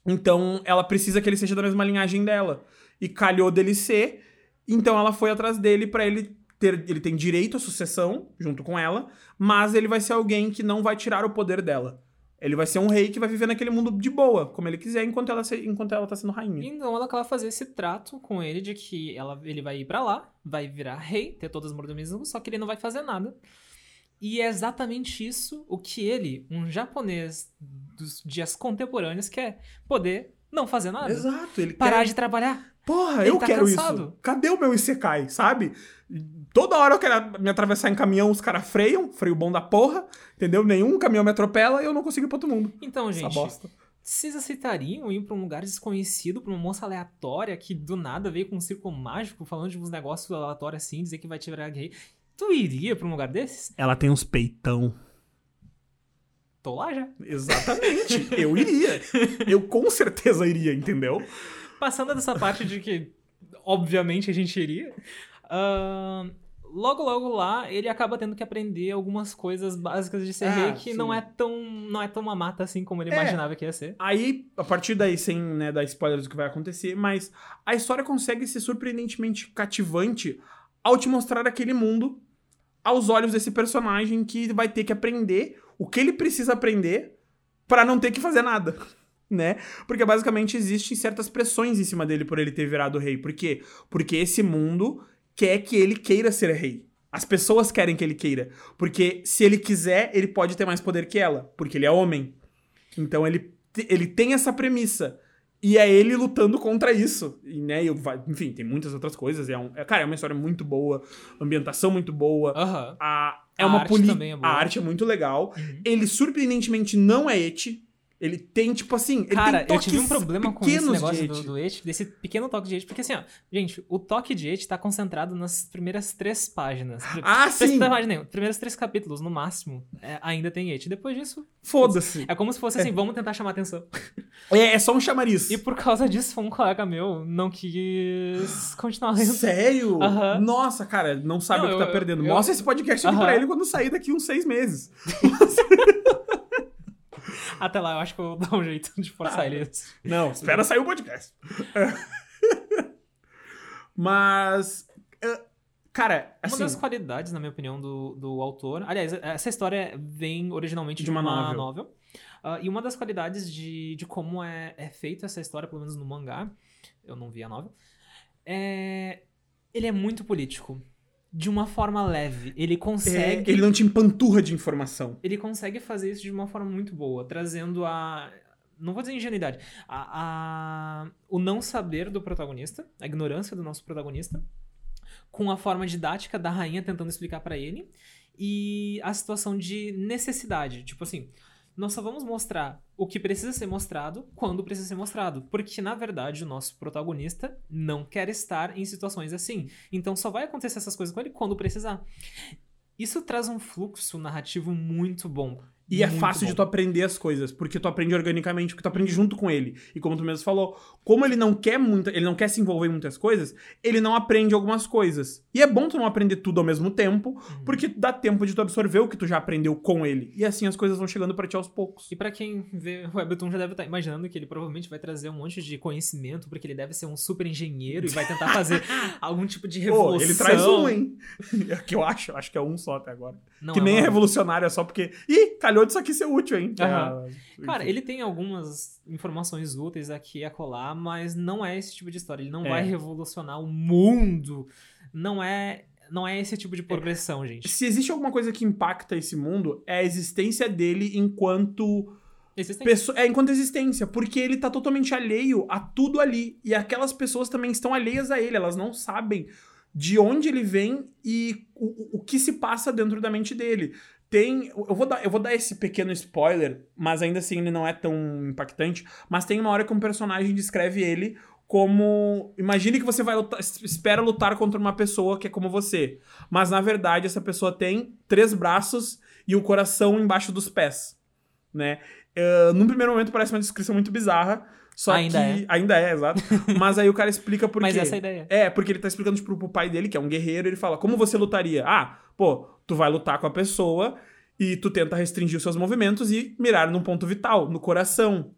[SPEAKER 1] Então ela precisa que ele seja da mesma linhagem dela. E calhou dele ser, então ela foi atrás dele pra ele ter. Ele tem direito à sucessão junto com ela, mas ele vai ser alguém que não vai tirar o poder dela. Ele vai ser um rei que vai viver naquele mundo de boa, como ele quiser, enquanto ela, se- enquanto ela tá sendo rainha.
[SPEAKER 2] Então ela acaba fazer esse trato com ele de que ela, ele vai ir pra lá, vai virar rei, ter todas as mordomias, só que ele não vai fazer nada. E é exatamente isso o que ele, um japonês dos dias contemporâneos, quer. Poder não fazer nada.
[SPEAKER 1] Exato, ele
[SPEAKER 2] Parar
[SPEAKER 1] quer...
[SPEAKER 2] de trabalhar.
[SPEAKER 1] Porra,
[SPEAKER 2] Ele
[SPEAKER 1] eu
[SPEAKER 2] tá
[SPEAKER 1] quero
[SPEAKER 2] cansado.
[SPEAKER 1] isso. Cadê o meu Isekai, sabe? Toda hora eu quero me atravessar em caminhão, os caras freiam, freio bom da porra, entendeu? Nenhum caminhão me atropela e eu não consigo ir pra outro mundo.
[SPEAKER 2] Então,
[SPEAKER 1] Essa
[SPEAKER 2] gente,
[SPEAKER 1] bosta.
[SPEAKER 2] vocês aceitariam ir pra um lugar desconhecido, pra uma moça aleatória que do nada veio com um círculo mágico falando de uns negócios aleatórios assim, dizer que vai te virar rei? Tu iria pra um lugar desses?
[SPEAKER 1] Ela tem uns peitão.
[SPEAKER 2] Tô lá já.
[SPEAKER 1] Exatamente. eu iria. Eu com certeza iria, entendeu?
[SPEAKER 2] Passando dessa parte de que, obviamente, a gente iria. ahn, logo, logo lá, ele acaba tendo que aprender algumas coisas básicas de ser
[SPEAKER 1] Ah,
[SPEAKER 2] rei que
[SPEAKER 1] sim.
[SPEAKER 2] não é tão não é tão uma mata assim como ele
[SPEAKER 1] É.
[SPEAKER 2] imaginava que ia ser.
[SPEAKER 1] Aí, a partir daí, sem né, dar spoilers do que vai acontecer, mas a história consegue ser surpreendentemente cativante ao te mostrar aquele mundo aos olhos desse personagem que vai ter que aprender o que ele precisa aprender pra não ter que fazer nada. Né? Porque basicamente existem certas pressões em cima dele por ele ter virado rei. Por quê? Porque esse mundo quer que ele queira ser rei. As pessoas querem que ele queira. Porque se ele quiser, ele pode ter mais poder que ela. Porque ele é homem. Então ele, ele tem essa premissa. E é ele lutando contra isso. E, né, e vai- enfim, tem muitas outras coisas. É um, é, cara, é uma história muito boa, ambientação muito boa.
[SPEAKER 2] Aham.
[SPEAKER 1] A, é
[SPEAKER 2] A
[SPEAKER 1] uma
[SPEAKER 2] arte
[SPEAKER 1] poli-
[SPEAKER 2] também é boa.
[SPEAKER 1] A arte é muito legal.
[SPEAKER 2] Uhum.
[SPEAKER 1] Ele surpreendentemente não é eti. Ele tem, tipo assim. Ele
[SPEAKER 2] Cara,
[SPEAKER 1] tem
[SPEAKER 2] eu tive um problema com esse negócio do, do eti, desse pequeno toque de eti, porque assim, ó, gente, o toque de eti tá concentrado nas primeiras três páginas.
[SPEAKER 1] Ah,
[SPEAKER 2] Três-
[SPEAKER 1] sim!
[SPEAKER 2] Não, página nenhuma, primeiros três capítulos, no máximo, é, ainda tem eti. Depois disso,
[SPEAKER 1] Foda-se.
[SPEAKER 2] é como se fosse assim, vamos tentar chamar atenção.
[SPEAKER 1] É, é só um chamariz.
[SPEAKER 2] E por causa disso, um colega meu não quis continuar lendo.
[SPEAKER 1] Sério?
[SPEAKER 2] Aham.
[SPEAKER 1] Nossa, cara, não sabe
[SPEAKER 2] Não,
[SPEAKER 1] o que tá
[SPEAKER 2] eu-
[SPEAKER 1] perdendo.
[SPEAKER 2] eu-
[SPEAKER 1] Mostra esse podcast aqui
[SPEAKER 2] Aham.
[SPEAKER 1] pra ele quando sair daqui uns seis meses.
[SPEAKER 2] Até lá, eu acho que eu vou dar um jeito de forçar
[SPEAKER 1] Ah,
[SPEAKER 2] ele.
[SPEAKER 1] Não, espera sair o podcast. Mas. eh, Cara,
[SPEAKER 2] Uma
[SPEAKER 1] assim.
[SPEAKER 2] das qualidades, na minha opinião, do, do autor. Aliás, essa história vem originalmente
[SPEAKER 1] De
[SPEAKER 2] de
[SPEAKER 1] uma
[SPEAKER 2] uma,
[SPEAKER 1] novel.
[SPEAKER 2] novel. Ah, e uma das qualidades de, de como é, é feita essa história, pelo menos no mangá, eu não vi a novel, é. Ele é muito político. De uma forma leve. Ele
[SPEAKER 1] é,
[SPEAKER 2] consegue.
[SPEAKER 1] ele não te empanturra de informação.
[SPEAKER 2] ele consegue fazer isso de uma forma muito boa, trazendo a. Não vou dizer ingenuidade. A, a- o não saber do protagonista, a ignorância do nosso protagonista, com a forma didática da rainha tentando explicar pra ele, e a situação de necessidade. Tipo assim, nós só vamos mostrar o que precisa ser mostrado quando precisa ser mostrado. Porque, na verdade, o nosso protagonista não quer estar em situações assim. Então só vai acontecer essas coisas com ele quando precisar. Isso traz um fluxo narrativo muito bom.
[SPEAKER 1] E é
[SPEAKER 2] Muito
[SPEAKER 1] fácil de
[SPEAKER 2] bom.
[SPEAKER 1] tu aprender as coisas, porque tu aprende organicamente, porque tu aprende junto com ele. E como tu mesmo falou, como ele não quer muito, ele não quer se envolver em muitas coisas, ele não aprende algumas coisas. E é bom tu não aprender tudo ao mesmo tempo,
[SPEAKER 2] Uhum.
[SPEAKER 1] porque dá tempo de tu absorver o que tu já aprendeu com ele. E assim as coisas vão chegando pra ti aos poucos.
[SPEAKER 2] E pra quem vê o Webtoon já deve estar imaginando que ele provavelmente vai trazer um monte de conhecimento, porque ele deve ser um super engenheiro e vai tentar fazer algum tipo de
[SPEAKER 1] Pô,
[SPEAKER 2] revolução.
[SPEAKER 1] ele traz um, hein? É que eu acho, acho que é um só até agora.
[SPEAKER 2] Não,
[SPEAKER 1] que
[SPEAKER 2] é
[SPEAKER 1] nem é revolucionário, é só porque. Ih, calhou disso aqui ser útil, hein?
[SPEAKER 2] Aham.
[SPEAKER 1] É,
[SPEAKER 2] Cara, ele tem algumas informações úteis aqui e acolá, mas não é esse tipo de história. Ele não
[SPEAKER 1] É.
[SPEAKER 2] vai revolucionar o mundo. Não é, não é esse tipo de progressão, gente.
[SPEAKER 1] Se existe alguma coisa que impacta esse mundo, é a existência dele enquanto. Pessoa, é, enquanto existência, porque ele tá totalmente alheio a tudo ali. E aquelas pessoas também estão alheias a ele, elas não sabem de onde ele vem e o, o que se passa dentro da mente dele. Tem. Eu vou, dar, eu vou dar esse pequeno spoiler, mas ainda assim ele não é tão impactante. Mas tem uma hora que um personagem descreve ele como. Imagine que você vai lutar, espera lutar contra uma pessoa que é como você. Mas na verdade, essa pessoa tem três braços e o coração embaixo dos pés. Né? Uh, num primeiro momento parece uma descrição muito bizarra. Só
[SPEAKER 2] Ainda
[SPEAKER 1] que.
[SPEAKER 2] é.
[SPEAKER 1] Ainda é, exato. Mas aí o cara explica por
[SPEAKER 2] Mas
[SPEAKER 1] quê.
[SPEAKER 2] essa é a ideia.
[SPEAKER 1] É, porque ele tá explicando tipo, pro pai dele, que é um guerreiro, ele fala: como você lutaria? Ah, pô, tu vai lutar com a pessoa e tu tenta restringir os seus movimentos e mirar num ponto vital, no coração.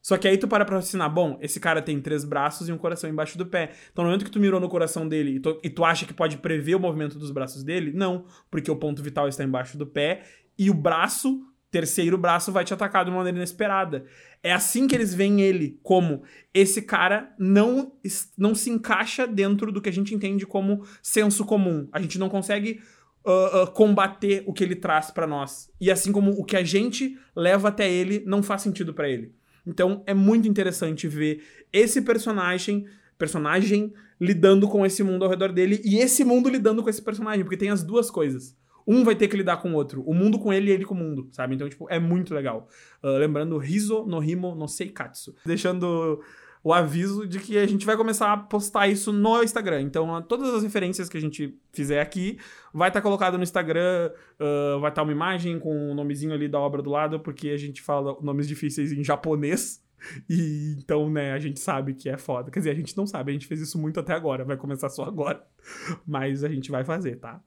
[SPEAKER 1] Só que aí tu para pra ensinar, bom, esse cara tem três braços e um coração embaixo do pé. Então no momento que tu mirou no coração dele e tu, e tu acha que pode prever o movimento dos braços dele, não, porque o ponto vital está embaixo do pé e o braço, terceiro braço, vai te atacar de uma maneira inesperada. É assim que eles veem ele, como esse cara não, não se encaixa dentro do que a gente entende como senso comum. A gente não consegue ah, ah, combater o que ele traz pra nós. E assim como o que a gente leva até ele não faz sentido pra ele. Então é muito interessante ver esse personagem, personagem lidando com esse mundo ao redor dele e esse mundo lidando com esse personagem, porque tem as duas coisas. Um vai ter que lidar com o outro, o mundo com ele e ele com o mundo, sabe? Então, tipo, é muito legal. Ah, lembrando, Riso no Himo no Seikatsu. Deixando o aviso de que a gente vai começar a postar isso no Instagram. Então, todas as referências que a gente fizer aqui vai estar tá colocada no Instagram, uh, vai estar tá uma imagem com o um nomezinho ali da obra do lado, porque a gente fala nomes difíceis em japonês. E então, né, a gente sabe que é foda. Quer dizer, a gente não sabe, a gente fez isso muito até agora, vai começar só agora. Mas a gente vai fazer, tá?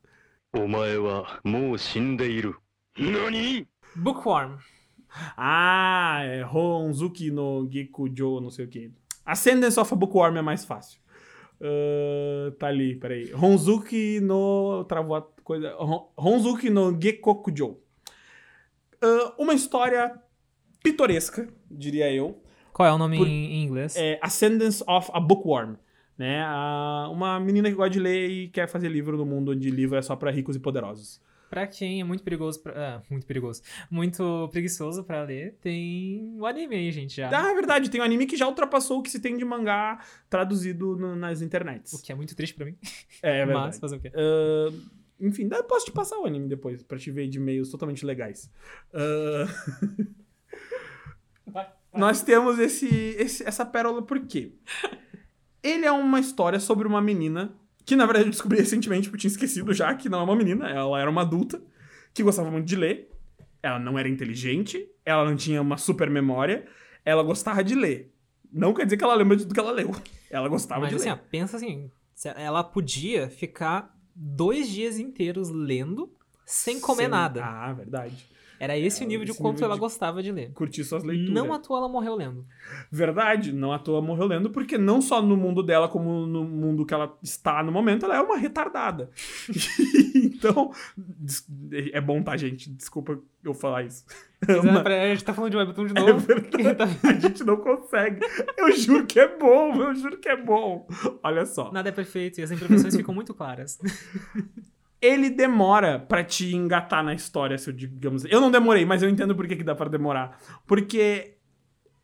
[SPEAKER 3] Nani?
[SPEAKER 2] Bookworm.
[SPEAKER 1] Ah, é Honzuki no Gekujo, não sei o que. Ascendance of a Bookworm é mais fácil. Ah, tá ali, peraí. Honzuki no. Travou a coisa. Hon- Honzuki no Gekokujo. Ah, uma história pitoresca, diria eu.
[SPEAKER 2] Qual é o nome
[SPEAKER 1] Por-
[SPEAKER 2] em, inglês?
[SPEAKER 1] É Ascendance of a Bookworm. Né? Ah, uma menina que gosta de ler e quer fazer livro no mundo onde livro é só pra ricos e poderosos.
[SPEAKER 2] Pra quem é muito perigoso, pra... ah, muito perigoso, muito preguiçoso pra ler, tem o anime aí, gente, já.
[SPEAKER 1] Ah, é verdade, tem um anime que já ultrapassou o que se tem de mangá traduzido no- nas internets.
[SPEAKER 2] O que é muito triste pra mim.
[SPEAKER 1] É, é verdade.
[SPEAKER 2] Mas fazer o quê?
[SPEAKER 1] Ah, enfim, eu posso te passar o anime depois, pra te ver de meios totalmente legais. Ah, nós temos esse, esse- essa pérola por quê? Ele é uma história sobre uma menina, que na verdade eu descobri recentemente, porque eu tinha esquecido já que não é uma menina, ela era uma adulta, que gostava muito de ler, ela não era inteligente, ela não tinha uma super memória, ela gostava de ler. Não quer dizer que ela lembra de tudo que ela leu. Ela gostava
[SPEAKER 2] Mas
[SPEAKER 1] de
[SPEAKER 2] assim,
[SPEAKER 1] ler.
[SPEAKER 2] ó, pensa assim, ela podia ficar dois dias inteiros lendo sem comer
[SPEAKER 1] Sem-
[SPEAKER 2] nada.
[SPEAKER 1] Ah, verdade.
[SPEAKER 2] Era esse o nível de
[SPEAKER 1] esse
[SPEAKER 2] quanto
[SPEAKER 1] nível
[SPEAKER 2] ela
[SPEAKER 1] de-
[SPEAKER 2] gostava de ler.
[SPEAKER 1] Curtir suas leituras.
[SPEAKER 2] Não à toa ela morreu lendo.
[SPEAKER 1] Verdade, não à toa morreu lendo, porque não só no mundo dela, como no mundo que ela está no momento, ela é uma retardada. então, é bom, tá, gente? Desculpa eu falar isso.
[SPEAKER 2] Mas, é, a gente tá falando de Webtoon de
[SPEAKER 1] É
[SPEAKER 2] novo.
[SPEAKER 1] verdade, a gente não consegue. Eu juro que é bom, eu juro que é bom. Olha só.
[SPEAKER 2] Nada é perfeito e as imperfeições ficam muito claras.
[SPEAKER 1] Ele demora pra te engatar na história, se eu digamos. Eu não demorei, mas eu entendo por que, que dá pra demorar. Porque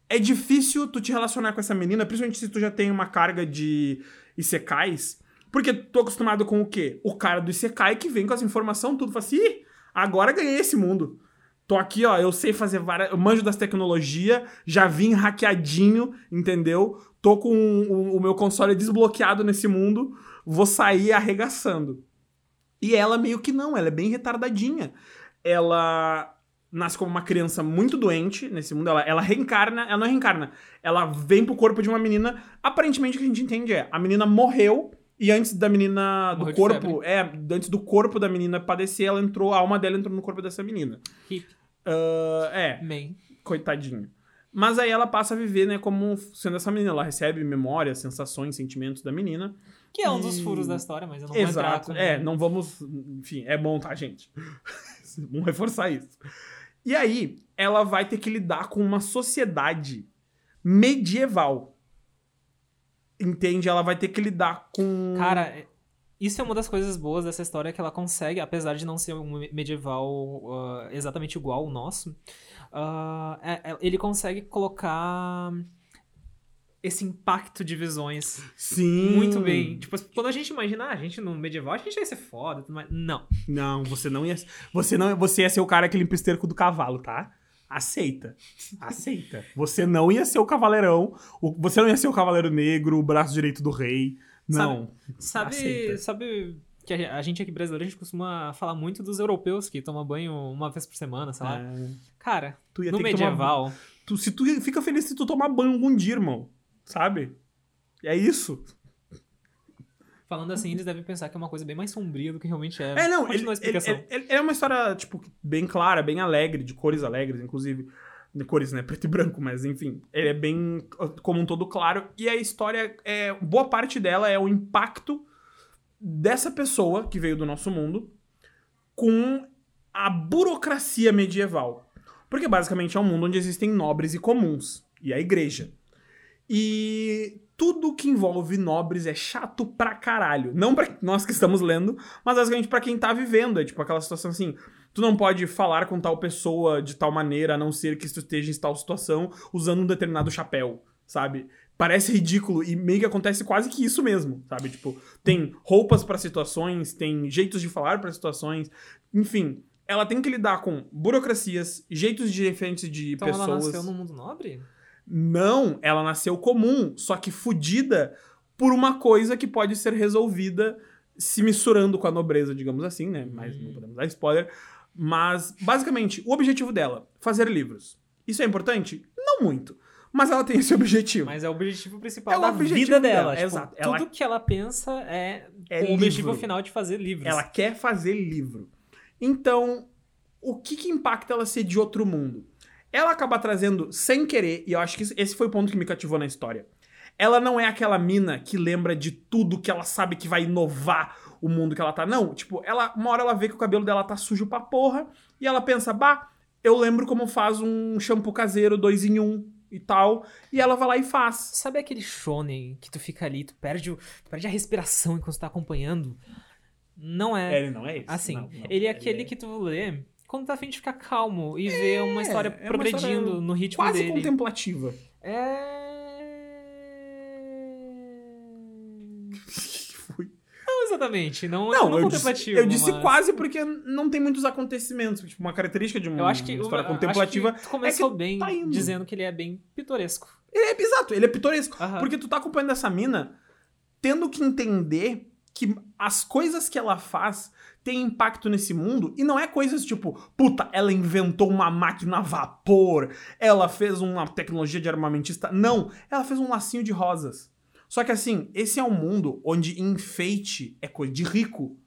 [SPEAKER 1] é difícil tu te relacionar com essa menina, principalmente se tu já tem uma carga de isekais. Porque tô acostumado com o quê? O cara do isekai que vem com as informações, tudo, fala assim, Ih, agora ganhei esse mundo. Tô aqui, ó, eu sei fazer várias. Eu manjo das tecnologias, já vim hackeadinho, entendeu? Tô com o, o meu console desbloqueado nesse mundo, vou sair arregaçando. E ela meio que não, ela é bem retardadinha. Ela nasce como uma criança muito doente nesse mundo. Ela, ela reencarna, ela não reencarna. Ela vem pro corpo de uma menina. Aparentemente o que a gente entende é: a menina morreu. E antes da menina. Do
[SPEAKER 2] Morreu de
[SPEAKER 1] corpo. É, antes do corpo da menina padecer, ela entrou, a alma dela entrou no corpo dessa menina.
[SPEAKER 2] Hip,
[SPEAKER 1] Ah, é,
[SPEAKER 2] man.
[SPEAKER 1] coitadinha. Mas aí ela passa a viver, né, como sendo essa menina. Ela recebe memórias, sensações, sentimentos da menina.
[SPEAKER 2] Que é um dos furos da história, mas eu não vou entrar
[SPEAKER 1] Exato.
[SPEAKER 2] com...
[SPEAKER 1] É, não vamos. Enfim, é bom, tá, gente? vamos reforçar isso. E aí, ela vai ter que lidar com uma sociedade medieval. Entende? Ela vai ter que lidar com.
[SPEAKER 2] Cara, é- isso é uma das coisas boas dessa história que ela consegue, apesar de não ser um me- medieval ah, exatamente igual ao nosso, é- é- ele consegue colocar esse impacto de visões
[SPEAKER 1] Sim.
[SPEAKER 2] muito bem. Tipo, quando a gente imagina, ah, a gente no medieval, a gente ia ser foda, tudo mais. Não.
[SPEAKER 1] Não, você não ia. Você não, você ia ser o cara que limpa o esterco do cavalo, tá? Aceita. Aceita. Você não ia ser o cavaleirão. o- você não ia ser o cavaleiro negro, o braço direito do rei. Não.
[SPEAKER 2] Sabe,
[SPEAKER 1] Aceita.
[SPEAKER 2] sabe que a gente aqui brasileiro, a gente costuma falar muito dos europeus que tomam banho uma vez por semana, sei lá.
[SPEAKER 1] É,
[SPEAKER 2] Cara,
[SPEAKER 1] tu ia
[SPEAKER 2] no
[SPEAKER 1] que tomar-
[SPEAKER 2] medieval,
[SPEAKER 1] tu, se tu fica feliz se tu tomar banho algum dia, irmão. Sabe? É isso.
[SPEAKER 2] falando assim, eles devem pensar que é uma coisa bem mais sombria do que realmente é.
[SPEAKER 1] É, não, ele, ele,
[SPEAKER 2] explicação.
[SPEAKER 1] ele- é uma história, tipo, bem clara, bem alegre, de cores alegres, inclusive. De cores, né? Preto e branco, mas enfim. Ele é bem, como um todo, claro. E a história, é, boa parte dela é o impacto dessa pessoa que veio do nosso mundo com a burocracia medieval. Porque basicamente é um mundo onde existem nobres e comuns. E a igreja. E tudo que envolve nobres é chato pra caralho. Não pra nós que estamos lendo, mas basicamente pra quem tá vivendo. É tipo aquela situação assim: tu não pode falar com tal pessoa de tal maneira, a não ser que tu esteja em tal situação usando um determinado chapéu, sabe? Parece ridículo e meio que acontece quase que isso mesmo, sabe? Tipo, tem roupas pra situações, tem jeitos de falar pra situações, enfim. Ela tem que lidar com burocracias, jeitos diferentes de
[SPEAKER 2] Então
[SPEAKER 1] pessoas.
[SPEAKER 2] ela nasceu no mundo nobre?
[SPEAKER 1] Não, ela nasceu comum, só que fudida por uma coisa que pode ser resolvida se misturando com a nobreza, digamos assim, né? Mas não podemos dar spoiler. Mas, basicamente, o objetivo dela, fazer livros. Isso é importante? Não muito. Mas ela tem esse objetivo.
[SPEAKER 2] Mas é o objetivo principal
[SPEAKER 1] É o
[SPEAKER 2] da
[SPEAKER 1] objetivo
[SPEAKER 2] vida
[SPEAKER 1] dela,
[SPEAKER 2] dela. Tipo,
[SPEAKER 1] exato.
[SPEAKER 2] Tudo
[SPEAKER 1] Ela-
[SPEAKER 2] que ela pensa é,
[SPEAKER 1] É
[SPEAKER 2] o objetivo
[SPEAKER 1] livro.
[SPEAKER 2] final de fazer livros.
[SPEAKER 1] Ela quer fazer livro. Então, o que, que impacta ela ser de outro mundo? Ela acaba trazendo sem querer, e eu acho que isso- esse foi o ponto que me cativou na história. Ela não é aquela mina que lembra de tudo que ela sabe que vai inovar o mundo que ela tá. Não, tipo, ela, uma hora ela vê que o cabelo dela tá sujo pra porra, e ela pensa, bah, eu lembro como faz um shampoo caseiro dois em um e tal, e ela vai lá e faz.
[SPEAKER 2] Sabe aquele shonen que tu fica ali, tu perde, o- tu perde a respiração enquanto tu tá acompanhando? Não é.
[SPEAKER 1] Ele não é esse.
[SPEAKER 2] assim,
[SPEAKER 1] não, não.
[SPEAKER 2] ele é aquele que tu lê quando tá afim de ficar calmo e ver uma história
[SPEAKER 1] é uma
[SPEAKER 2] progredindo
[SPEAKER 1] história
[SPEAKER 2] no ritmo
[SPEAKER 1] Quase
[SPEAKER 2] dele.
[SPEAKER 1] contemplativa.
[SPEAKER 2] É.
[SPEAKER 1] Foi.
[SPEAKER 2] Não exatamente, não,
[SPEAKER 1] Não,
[SPEAKER 2] não
[SPEAKER 1] eu disse,
[SPEAKER 2] contemplativo.
[SPEAKER 1] eu disse
[SPEAKER 2] mas-
[SPEAKER 1] quase porque não tem muitos acontecimentos. Tipo, uma característica de uma
[SPEAKER 2] Eu acho que
[SPEAKER 1] história contemplativa.
[SPEAKER 2] acho que começou bem
[SPEAKER 1] tá indo.
[SPEAKER 2] dizendo que ele é bem pitoresco.
[SPEAKER 1] Ele é exato, ele é pitoresco. Porque tu tá acompanhando essa mina tendo que entender que as coisas que ela faz têm impacto nesse mundo e não é coisas tipo, puta, ela inventou uma máquina a vapor, ela fez uma tecnologia de armamentista. Não, ela fez um lacinho de rosas. Só que assim, esse é um mundo onde enfeite é coisa de rico.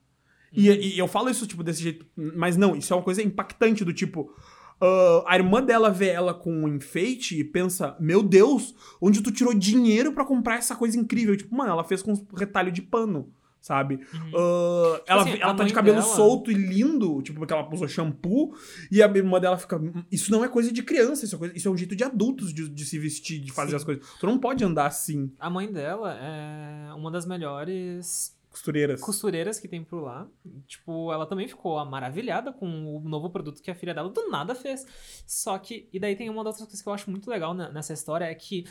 [SPEAKER 1] E, e eu falo isso, tipo, desse jeito. Mas não, isso é uma coisa impactante do tipo. ah, a irmã dela vê ela com um enfeite e pensa: Meu Deus, onde tu tirou dinheiro pra comprar essa coisa incrível? Tipo, mano, ela fez com um retalho de pano, sabe? Ah, ela,
[SPEAKER 2] assim,
[SPEAKER 1] ela tá de cabelo
[SPEAKER 2] dela-
[SPEAKER 1] solto e lindo, tipo, porque ela usou shampoo, e a irmã dela fica. Isso não é coisa de criança, isso é, coisa- isso é um jeito de adultos de, de se vestir, de fazer
[SPEAKER 2] Sim.
[SPEAKER 1] as coisas. Tu não pode andar assim,
[SPEAKER 2] A mãe dela é uma das melhores
[SPEAKER 1] costureiras.
[SPEAKER 2] costureiras que tem por lá. Tipo, ela também ficou maravilhada com o novo produto que a filha dela do nada fez. Só que, e daí tem uma das outras coisas que eu acho muito legal nessa história é que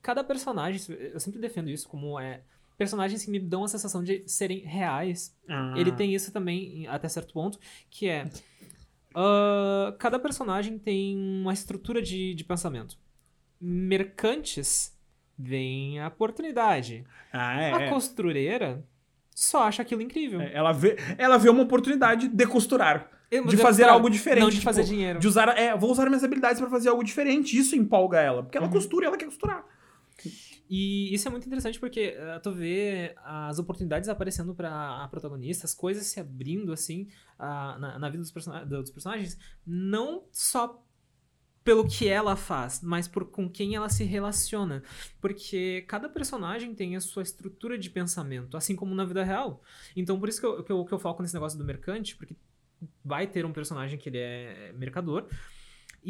[SPEAKER 2] cada personagem, eu sempre defendo isso como é personagens que me dão a sensação de serem reais.
[SPEAKER 1] Ah.
[SPEAKER 2] Ele tem isso também até certo ponto, que é ah, cada personagem tem uma estrutura de, de pensamento. Mercantes vem a oportunidade.
[SPEAKER 1] Ah, é.
[SPEAKER 2] A
[SPEAKER 1] é.
[SPEAKER 2] costureira só acha aquilo incrível.
[SPEAKER 1] É, Ela vê, ela vê uma oportunidade de costurar.
[SPEAKER 2] Eu-
[SPEAKER 1] De
[SPEAKER 2] eu-
[SPEAKER 1] fazer
[SPEAKER 2] claro,
[SPEAKER 1] algo diferente.
[SPEAKER 2] Não de
[SPEAKER 1] tipo,
[SPEAKER 2] fazer dinheiro.
[SPEAKER 1] De usar, é, vou usar minhas habilidades pra fazer algo diferente. Isso empolga ela. Porque ela
[SPEAKER 2] Uhum.
[SPEAKER 1] costura e ela quer costurar.
[SPEAKER 2] E isso é muito interessante porque eh, tu vê as oportunidades aparecendo pra a protagonista, as coisas se abrindo assim ah, na, na vida dos, persona- dos personagens, não só pelo que ela faz, mas por com quem ela se relaciona. Porque cada personagem tem a sua estrutura de pensamento, assim como na vida real. Então por isso que eu, que eu, que eu foco nesse negócio do mercante, porque vai ter um personagem que ele é mercador.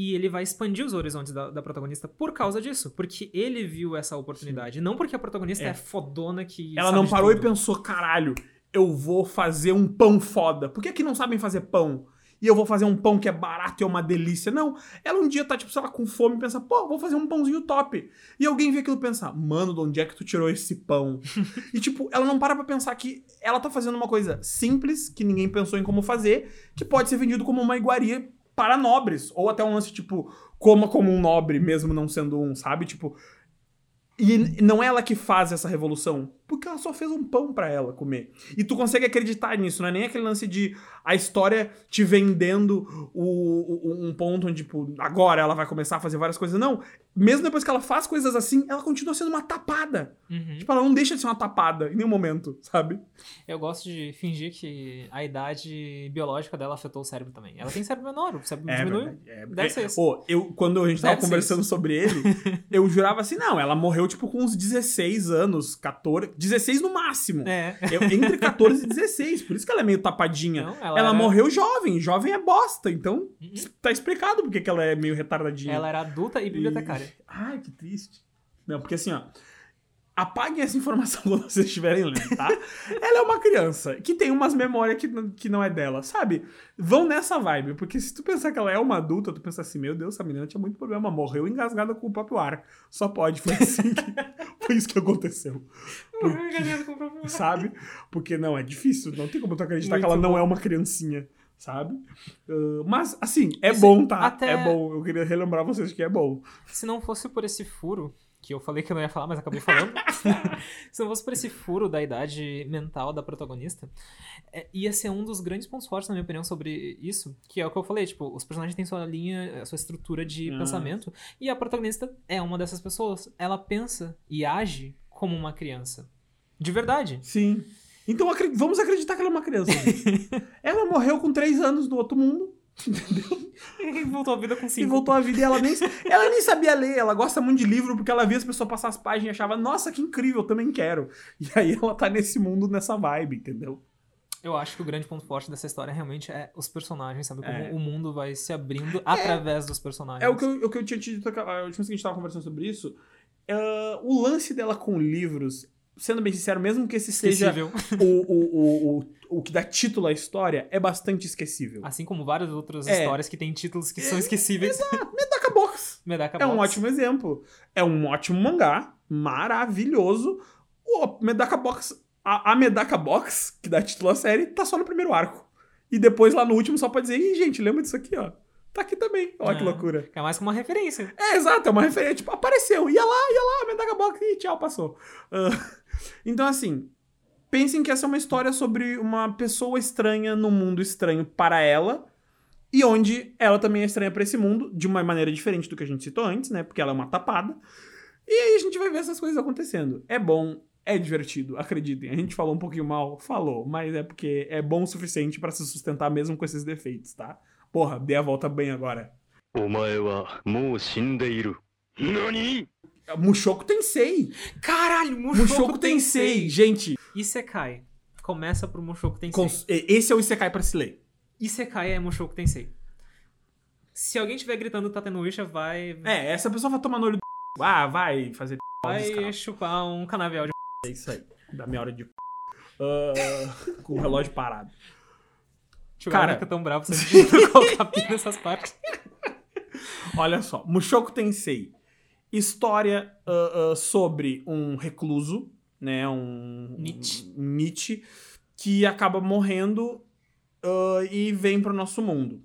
[SPEAKER 2] E ele vai expandir os horizontes da, da protagonista por causa disso. Porque ele viu essa oportunidade. Não porque a protagonista é,
[SPEAKER 1] É.
[SPEAKER 2] fodona que.
[SPEAKER 1] ela não parou e
[SPEAKER 2] tudo.
[SPEAKER 1] pensou, caralho, eu vou fazer um pão foda. Por que que não sabem fazer pão? e eu vou fazer um pão que é barato e é uma delícia. Não. Ela um dia tá, tipo, sei lá, com fome e pensa, pô, vou fazer um pãozinho top. E alguém vê aquilo e pensa, mano, de onde é que tu tirou esse pão? e, tipo, ela não para pra pensar que ela tá fazendo uma coisa simples, que ninguém pensou em como fazer, que pode ser vendido como uma iguaria para nobres. Ou até um lance, tipo, coma como um nobre, mesmo não sendo um, sabe? Tipo. E não é ela que faz essa revolução, porque ela só fez um pão pra ela comer. E tu consegue acreditar nisso, não é nem aquele lance de a história te vendendo o, o- um ponto onde, tipo, agora ela vai começar a fazer várias coisas. Não. Mesmo depois que ela faz coisas assim, ela continua sendo uma tapada.
[SPEAKER 2] Uhum.
[SPEAKER 1] Tipo, ela não deixa de ser uma tapada em nenhum momento, sabe?
[SPEAKER 2] Eu gosto de fingir que a idade biológica dela afetou o cérebro também. Ela tem cérebro menor, o cérebro diminuiu.
[SPEAKER 1] verdade, é.
[SPEAKER 2] Deve
[SPEAKER 1] É,
[SPEAKER 2] ser isso.
[SPEAKER 1] Ô, eu, quando a gente tava
[SPEAKER 2] Deve ser
[SPEAKER 1] conversando
[SPEAKER 2] isso.
[SPEAKER 1] sobre ele, eu jurava assim, não, ela morreu, tipo, com uns 16 anos, 14, 16 no máximo.
[SPEAKER 2] É.
[SPEAKER 1] Entre 14 e 16, por isso que ela é meio tapadinha.
[SPEAKER 2] Não,
[SPEAKER 1] ela
[SPEAKER 2] ela, era,
[SPEAKER 1] morreu jovem, jovem é bosta, então
[SPEAKER 2] Uhum.
[SPEAKER 1] tá explicado porque que ela é meio retardadinha.
[SPEAKER 2] Ela era adulta e bibliotecária.
[SPEAKER 1] Ai, que triste. Não, porque assim, ó. Apaguem essa informação quando vocês estiverem lendo, tá? Ela é uma criança que tem umas memórias que, não- que não é dela, sabe? Vão nessa vibe, porque se tu pensar que ela é uma adulta, tu pensa assim, meu Deus, essa menina tinha muito problema, morreu engasgada com o próprio ar. Só pode, foi assim que, foi isso que aconteceu. Sabe? Porque não, é difícil, não tem como tu acreditar que
[SPEAKER 2] Muito
[SPEAKER 1] ela não
[SPEAKER 2] bom.
[SPEAKER 1] é uma criancinha, sabe? Ah, mas, assim, é bom, tá?
[SPEAKER 2] até-
[SPEAKER 1] É bom, eu queria relembrar vocês que é bom.
[SPEAKER 2] Se não fosse por esse furo, que eu falei que eu não ia falar, mas acabei falando. se não fosse por esse furo da idade mental da protagonista, é, ia ser um dos grandes pontos fortes, na minha opinião, sobre isso. Que é o que eu falei, tipo, os personagens têm sua linha, sua estrutura de
[SPEAKER 1] Ah.
[SPEAKER 2] pensamento, e a protagonista é uma dessas pessoas. Ela pensa e age como uma criança. De verdade.
[SPEAKER 1] Sim. Então vamos acreditar que ela é uma criança. ela morreu com três anos no outro mundo
[SPEAKER 2] E voltou a vida com
[SPEAKER 1] e
[SPEAKER 2] cinco.
[SPEAKER 1] voltou à vida. E ela nem, ela nem sabia ler. Ela gosta muito de livro porque ela via as pessoas passar as páginas e achava, nossa, que incrível, eu também quero. E aí ela tá nesse mundo, nessa vibe, entendeu?
[SPEAKER 2] Eu acho que o grande ponto forte dessa história realmente é os personagens, sabe? Como
[SPEAKER 1] É.
[SPEAKER 2] o mundo vai se abrindo através dos personagens.
[SPEAKER 1] É o que eu, o que eu tinha te dito a última vez que a gente tava conversando sobre isso. Ah, o lance dela com livros, sendo bem sincero, mesmo que esse seja o, o, o, o, o que dá título à história, é bastante esquecível.
[SPEAKER 2] Assim como várias outras
[SPEAKER 1] É.
[SPEAKER 2] histórias que têm títulos que são esquecíveis.
[SPEAKER 1] Medaka Box.
[SPEAKER 2] Medaka
[SPEAKER 1] É um ótimo exemplo. É um ótimo mangá, maravilhoso. O Medaka Box, a, a Medaka Box, que dá título à série, tá só no primeiro arco. E depois lá no último só pode dizer, Ih, gente, lembra disso aqui, ó. Tá aqui também. Olha que
[SPEAKER 2] É.
[SPEAKER 1] loucura.
[SPEAKER 2] É mais como uma referência.
[SPEAKER 1] É, exato, é uma referência. Tipo, apareceu, ia lá, ia lá, Medaka Box, e tchau, passou. Ah, então, assim, pensem que essa é uma história sobre uma pessoa estranha num mundo estranho para ela, e onde ela também é estranha para esse mundo, de uma maneira diferente do que a gente citou antes, né? Porque ela é uma tapada. E aí a gente vai ver essas coisas acontecendo. É bom, é divertido, acreditem. A gente falou um pouquinho mal, falou, mas é porque é bom o suficiente para se sustentar mesmo com esses defeitos, tá? Porra, dei a volta bem agora.
[SPEAKER 3] Nani?
[SPEAKER 1] Mushoku Tensei.
[SPEAKER 2] Caralho,
[SPEAKER 1] Mushoku, Mushoku Tensei. Tensei. Gente.
[SPEAKER 2] Isekai. Começa pro Mushoku Tensei.
[SPEAKER 1] Cons... Esse é o Isekai pra se ler.
[SPEAKER 2] Isekai é Mushoku Tensei. Se alguém estiver gritando Tatenuisha, vai...
[SPEAKER 1] É, essa pessoa vai tomar no olho do... Ah, vai fazer...
[SPEAKER 2] Vai chupar um canavial de...
[SPEAKER 1] É isso aí. Da minha hora de... Uh, com o relógio parado.
[SPEAKER 2] Cara,
[SPEAKER 1] Cara.
[SPEAKER 2] fica tão bravo você pedindo colocar pi nessas partes.
[SPEAKER 1] Olha só, Mushoku Tensei. História ah, ah, sobre um recluso, né? Um.
[SPEAKER 2] Nietzsche.
[SPEAKER 1] um Nietzsche, que acaba morrendo ah, e vem pro nosso mundo.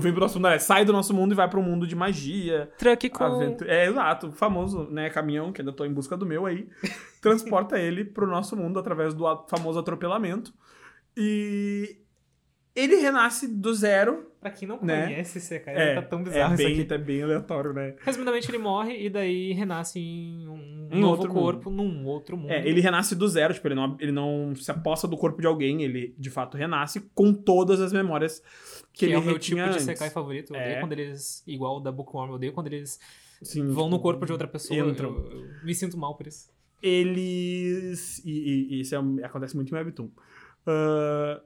[SPEAKER 1] Vem pro nosso mundo, é, sai do nosso mundo e vai pro mundo de magia.
[SPEAKER 2] Truck com...
[SPEAKER 1] Aventura- É, exato. O famoso, né, caminhão, que ainda tô em busca do meu aí, transporta ele pro nosso mundo através do famoso atropelamento. E ele renasce do zero.
[SPEAKER 2] Pra quem não
[SPEAKER 1] Né?
[SPEAKER 2] conhece Isekai,
[SPEAKER 1] É,
[SPEAKER 2] tá tão bizarro
[SPEAKER 1] é bem,
[SPEAKER 2] isso aqui.
[SPEAKER 1] é bem aleatório, né?
[SPEAKER 2] Resumidamente, ele morre e daí renasce em um
[SPEAKER 1] Em
[SPEAKER 2] novo
[SPEAKER 1] outro
[SPEAKER 2] corpo, num outro mundo.
[SPEAKER 1] É, ele renasce do zero, tipo, ele não, ele não se aposta do corpo de alguém, ele de fato renasce com todas as memórias que,
[SPEAKER 2] que
[SPEAKER 1] ele
[SPEAKER 2] é o meu tipo de
[SPEAKER 1] antes.
[SPEAKER 2] Isekai favorito. Eu odeio
[SPEAKER 1] É.
[SPEAKER 2] quando eles, igual o da Bookworm, eu odeio quando eles
[SPEAKER 1] Sim,
[SPEAKER 2] vão
[SPEAKER 1] tipo,
[SPEAKER 2] no corpo de outra pessoa.
[SPEAKER 1] entram.
[SPEAKER 2] Eu, eu me sinto mal por isso.
[SPEAKER 1] eles. E, e- e isso é um- acontece muito em Webtoon. N-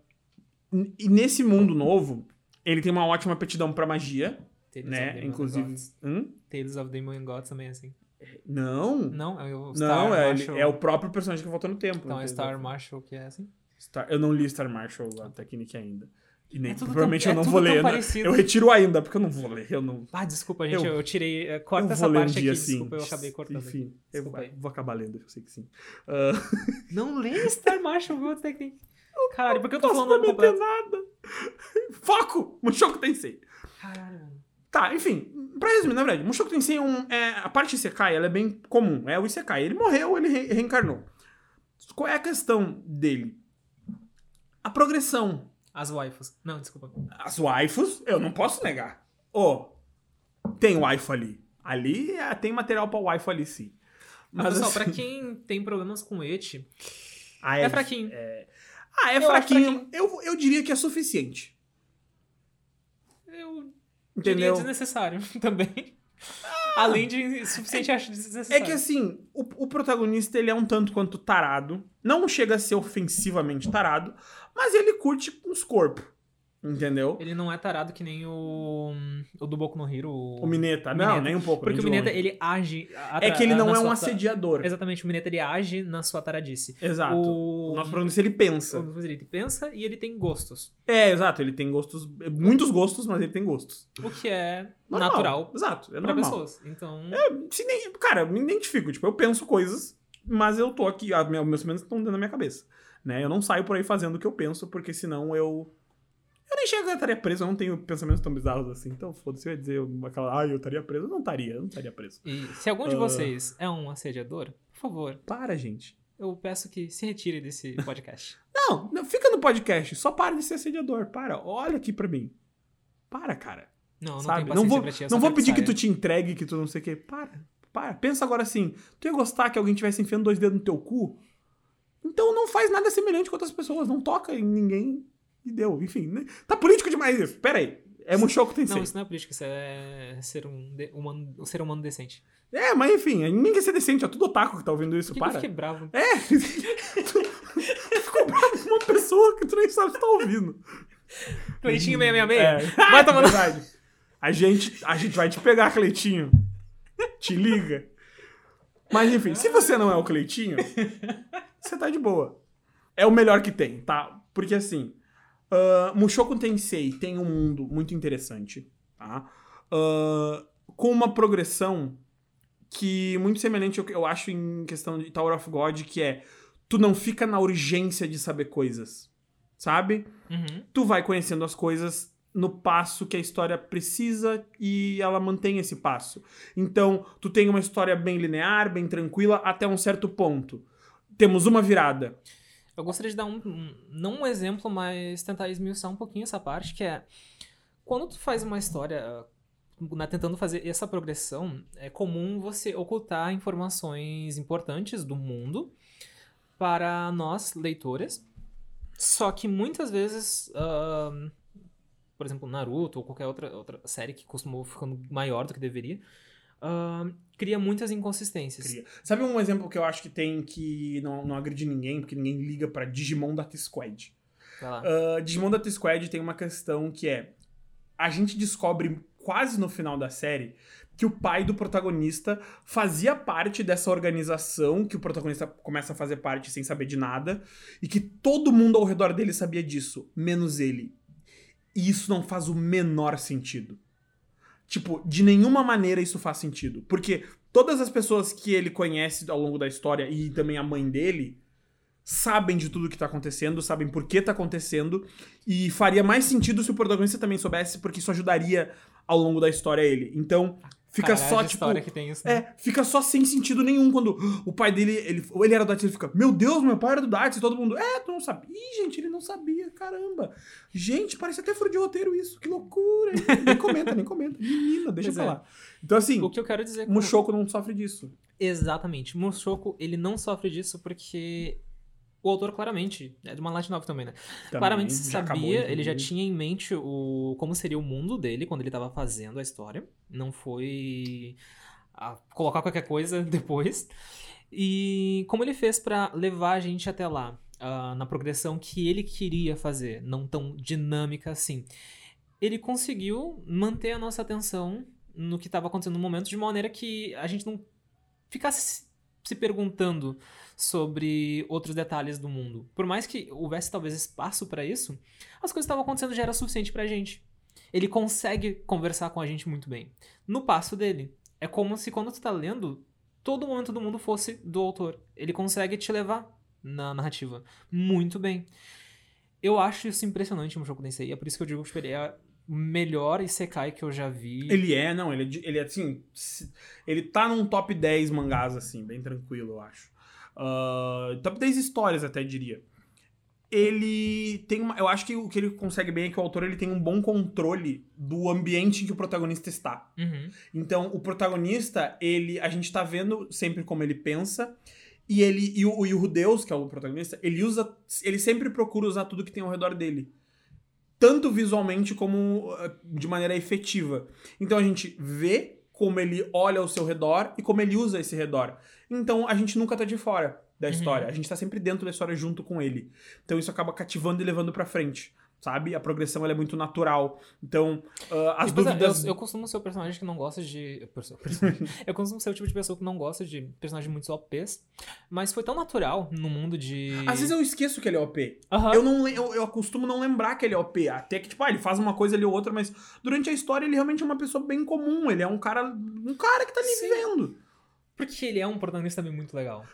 [SPEAKER 1] e nesse mundo novo, ele tem uma ótima aptidão pra magia,
[SPEAKER 2] Tales
[SPEAKER 1] né? Inclusive. Hum?
[SPEAKER 2] Tales of Demon Gods também é assim.
[SPEAKER 1] Não.
[SPEAKER 2] Não, é o Star
[SPEAKER 1] Não, é,
[SPEAKER 2] Marshall.
[SPEAKER 1] é o próprio personagem que volta no tempo.
[SPEAKER 2] Então é? Star Marshall que é assim.
[SPEAKER 1] Star- Eu não li Star Marshall, a Technique ainda. E nem,
[SPEAKER 2] É
[SPEAKER 1] provavelmente
[SPEAKER 2] tão-
[SPEAKER 1] eu
[SPEAKER 2] é
[SPEAKER 1] não
[SPEAKER 2] tudo
[SPEAKER 1] vou ler. né?
[SPEAKER 2] parecido.
[SPEAKER 1] Eu retiro ainda, porque eu não vou ler. Eu não.
[SPEAKER 2] Ah, desculpa, gente, eu,
[SPEAKER 1] Eu-
[SPEAKER 2] tirei. eh, Corta
[SPEAKER 1] eu
[SPEAKER 2] essa
[SPEAKER 1] vou um
[SPEAKER 2] parte
[SPEAKER 1] dia
[SPEAKER 2] aqui.
[SPEAKER 1] assim.
[SPEAKER 2] Desculpa, eu acabei cortando.
[SPEAKER 1] Enfim, eu
[SPEAKER 2] aí.
[SPEAKER 1] vou acabar lendo, eu sei que sim. Ah,
[SPEAKER 2] Não lê Star Marshall, viu? Que. Caralho, por que eu tô falando nome completo?
[SPEAKER 1] nada. Foco! Mushoku Tensei.
[SPEAKER 2] Caralho, mano.
[SPEAKER 1] Tá, enfim, pra resumir, na verdade, Mushoku Tensei é um. É, a parte Isekai, ela é bem comum. É o Isekai. Ele morreu, ele re- reencarnou. Qual é a questão dele? A progressão.
[SPEAKER 2] As waifus. Não, desculpa.
[SPEAKER 1] As waifus, eu não posso negar. Ô, tem waifu ali. Ali é, tem material pra waifu ali, sim.
[SPEAKER 2] Mas, pessoal,
[SPEAKER 1] assim,
[SPEAKER 2] pra quem tem problemas com eti,
[SPEAKER 1] ah,
[SPEAKER 2] é fraquinho.
[SPEAKER 1] Ah, é
[SPEAKER 2] Eu acho
[SPEAKER 1] fraquinho. Eu, eu diria que é suficiente.
[SPEAKER 2] Eu diria
[SPEAKER 1] Entendeu?
[SPEAKER 2] desnecessário também. Além de suficiente, acho
[SPEAKER 1] É
[SPEAKER 2] desnecessário.
[SPEAKER 1] que assim, o, o protagonista ele é um tanto quanto tarado. Não chega a ser ofensivamente tarado, mas ele curte uns corpos. Entendeu?
[SPEAKER 2] Ele não é tarado que nem o, o do Boku no Hero.
[SPEAKER 1] O Mineta.
[SPEAKER 2] o
[SPEAKER 1] Não,
[SPEAKER 2] Mineta.
[SPEAKER 1] nem um pouco.
[SPEAKER 2] Porque o Mineta,
[SPEAKER 1] longe.
[SPEAKER 2] ele age.
[SPEAKER 1] É que ele não é um assediador.
[SPEAKER 2] Exatamente, o Mineta ele age na sua taradice.
[SPEAKER 1] Exato.
[SPEAKER 2] O,
[SPEAKER 1] O nosso protagonista ele pensa.
[SPEAKER 2] o ele pensa e ele tem gostos.
[SPEAKER 1] É, exato. Ele tem gostos. Muitos gostos, mas ele tem gostos.
[SPEAKER 2] O que é
[SPEAKER 1] Normal.
[SPEAKER 2] natural
[SPEAKER 1] Exato. É
[SPEAKER 2] pra
[SPEAKER 1] normal.
[SPEAKER 2] pessoas. Então.
[SPEAKER 1] Se nem, cara, eu me identifico. Tipo, eu penso coisas, mas eu tô aqui. meu- Meus pensamentos estão dentro da minha cabeça. Né? Eu não saio por aí fazendo o que eu penso, porque senão eu. Eu nem chego a estaria preso, eu não tenho pensamentos tão bizarros assim. Então, foda-se, eu ia dizer aquela. Ah, eu estaria preso. Eu não estaria, eu não estaria preso.
[SPEAKER 2] E se algum de
[SPEAKER 1] Ah.
[SPEAKER 2] vocês é um assediador, por favor,
[SPEAKER 1] Para, gente.
[SPEAKER 2] eu peço que se retire desse podcast.
[SPEAKER 1] Não, não, fica no podcast. Só para de ser assediador. Para, olha aqui pra mim. Para, cara.
[SPEAKER 2] Não, não
[SPEAKER 1] sabe?
[SPEAKER 2] tenho
[SPEAKER 1] Não vou,
[SPEAKER 2] pra ti. eu
[SPEAKER 1] não vou pedir que tu te entregue, que tu não sei o quê. Para, para. Pensa agora assim. Tu ia gostar que alguém tivesse enfiando dois dedos no teu cu? Então não faz nada semelhante com outras pessoas. Não toca em ninguém e deu. Enfim, né? tá político demais isso. Pera aí. É Mushoku Tensei.
[SPEAKER 2] Não, isso não é política, isso é ser um, de- humano, um ser humano decente.
[SPEAKER 1] É, mas enfim, ninguém quer ser decente. É tudo otaku que tá ouvindo isso.
[SPEAKER 2] Que, que eu
[SPEAKER 1] para.
[SPEAKER 2] fiquei bravo?
[SPEAKER 1] É. tu, tu ficou bravo com uma pessoa que tu nem sabe se tá ouvindo.
[SPEAKER 2] Cleitinho 666?
[SPEAKER 1] É.
[SPEAKER 2] Vai tomar no-
[SPEAKER 1] verdade. A gente, a gente vai te pegar, Cleitinho. Te liga. Mas enfim, se você não é o Cleitinho, você tá de boa. É o melhor que tem, tá? Porque assim, uh, Mushoku Tensei tem um mundo muito interessante, tá? Ah, com uma progressão que muito semelhante ao que eu acho em questão de Tower of God, que é tu não fica na urgência de saber coisas, sabe?
[SPEAKER 2] Uhum.
[SPEAKER 1] tu vai conhecendo as coisas no passo que a história precisa e ela mantém esse passo. Então, tu tem uma história bem linear, bem tranquila, até um certo ponto. Temos uma virada.
[SPEAKER 2] Eu gostaria de dar um, um- não um exemplo, mas tentar esmiuçar um pouquinho essa parte, que é quando tu faz uma história né, tentando fazer essa progressão, é comum você ocultar informações importantes do mundo para nós, leitores. Só que muitas vezes, ahn, por exemplo, Naruto ou qualquer outra, outra série que costumou ficando maior do que deveria, ahn, cria muitas inconsistências.
[SPEAKER 1] Cria. Sabe um exemplo que eu acho que tem que não, não agride ninguém, porque ninguém liga pra Digimon Data Squad? Ah, Digimon Data Squad tem uma questão que é: a gente descobre quase no final da série que o pai do protagonista fazia parte dessa organização que o protagonista começa a fazer parte sem saber de nada e que todo mundo ao redor dele sabia disso, menos ele. E isso não faz o menor sentido. Tipo, de nenhuma maneira isso faz sentido. Porque todas as pessoas que ele conhece ao longo da história e também a mãe dele sabem de tudo que tá acontecendo, sabem por que tá acontecendo, e faria mais sentido se o protagonista também soubesse, porque isso ajudaria ao longo da história ele. Então, fica
[SPEAKER 2] Caralho,
[SPEAKER 1] só, tipo.
[SPEAKER 2] que tem isso, né?
[SPEAKER 1] É, fica só sem sentido nenhum quando o pai dele, ele, ele era do Dats, ele fica, meu Deus, meu pai era do Dats, e todo mundo, é, tu não sabia. Ih, gente, ele não sabia, caramba. Gente, parece até furo de roteiro isso, que loucura. nem comenta, nem comenta. Menina, deixa
[SPEAKER 2] Pois
[SPEAKER 1] eu
[SPEAKER 2] é.
[SPEAKER 1] falar. Então, assim,
[SPEAKER 2] O que eu quero dizer.
[SPEAKER 1] Mushoku não sofre disso.
[SPEAKER 2] Exatamente. Mushoku, ele não sofre disso porque o autor claramente, é de uma light novel também, né?
[SPEAKER 1] Também,
[SPEAKER 2] claramente
[SPEAKER 1] acabou,
[SPEAKER 2] sabia, ele já tinha em mente o como seria o mundo dele quando ele tava fazendo a história. Não foi colocar qualquer coisa depois. E como ele fez pra levar a gente até lá, ah, na progressão que ele queria fazer, não tão dinâmica assim. Ele conseguiu manter a nossa atenção no que estava acontecendo no momento de uma maneira que a gente não ficasse se perguntando sobre outros detalhes do mundo. Por mais que houvesse talvez espaço pra isso, as coisas que estavam acontecendo já era suficiente pra gente. Ele consegue conversar com a gente muito bem. No passo dele. É como se quando tu tá lendo, todo momento do mundo fosse do autor. Ele consegue te levar na narrativa muito bem. Eu acho isso impressionante no Mushoku Tensei. É por isso que eu digo que ele é o melhor Isekai que eu já vi.
[SPEAKER 1] Ele é, não, ele é, ele é assim. Ele tá num top 10 mangás, assim, bem tranquilo, eu acho. Ah, top 10 histórias, até diria. Ele tem uma. Eu acho que o que ele consegue bem é que o autor ele tem um bom controle do ambiente em que o protagonista está.
[SPEAKER 2] Uhum.
[SPEAKER 1] Então, o protagonista, ele. A gente tá vendo sempre como ele pensa. E ele. E o, e o Rudeus, que é o protagonista, ele usa. Ele sempre procura usar tudo que tem ao redor dele. Tanto visualmente como eh, de maneira efetiva. Então a gente vê como ele olha ao seu redor e como ele usa esse redor. Então a gente nunca tá de fora da
[SPEAKER 2] Uhum.
[SPEAKER 1] história. A gente tá sempre dentro da história junto com ele. Então isso acaba cativando e levando pra frente. Sabe? A progressão é muito natural. Então, ah, as
[SPEAKER 2] eu-
[SPEAKER 1] dúvidas.
[SPEAKER 2] eu, eu costumo ser o personagem que não gosta de. eu costumo ser o tipo de pessoa que não gosta de personagens muito OPs. Mas foi tão natural no mundo de.
[SPEAKER 1] Às vezes eu esqueço que ele é OP.
[SPEAKER 2] Aham.
[SPEAKER 1] Eu, não, eu, eu costumo não lembrar que ele é OP. Até que, tipo, ah, ele faz uma coisa ali ou outra, mas durante a história ele realmente é uma pessoa bem comum. Ele é um cara. Um cara que tá ali
[SPEAKER 2] Sim.
[SPEAKER 1] vivendo.
[SPEAKER 2] Porque ele é um protagonista também muito legal.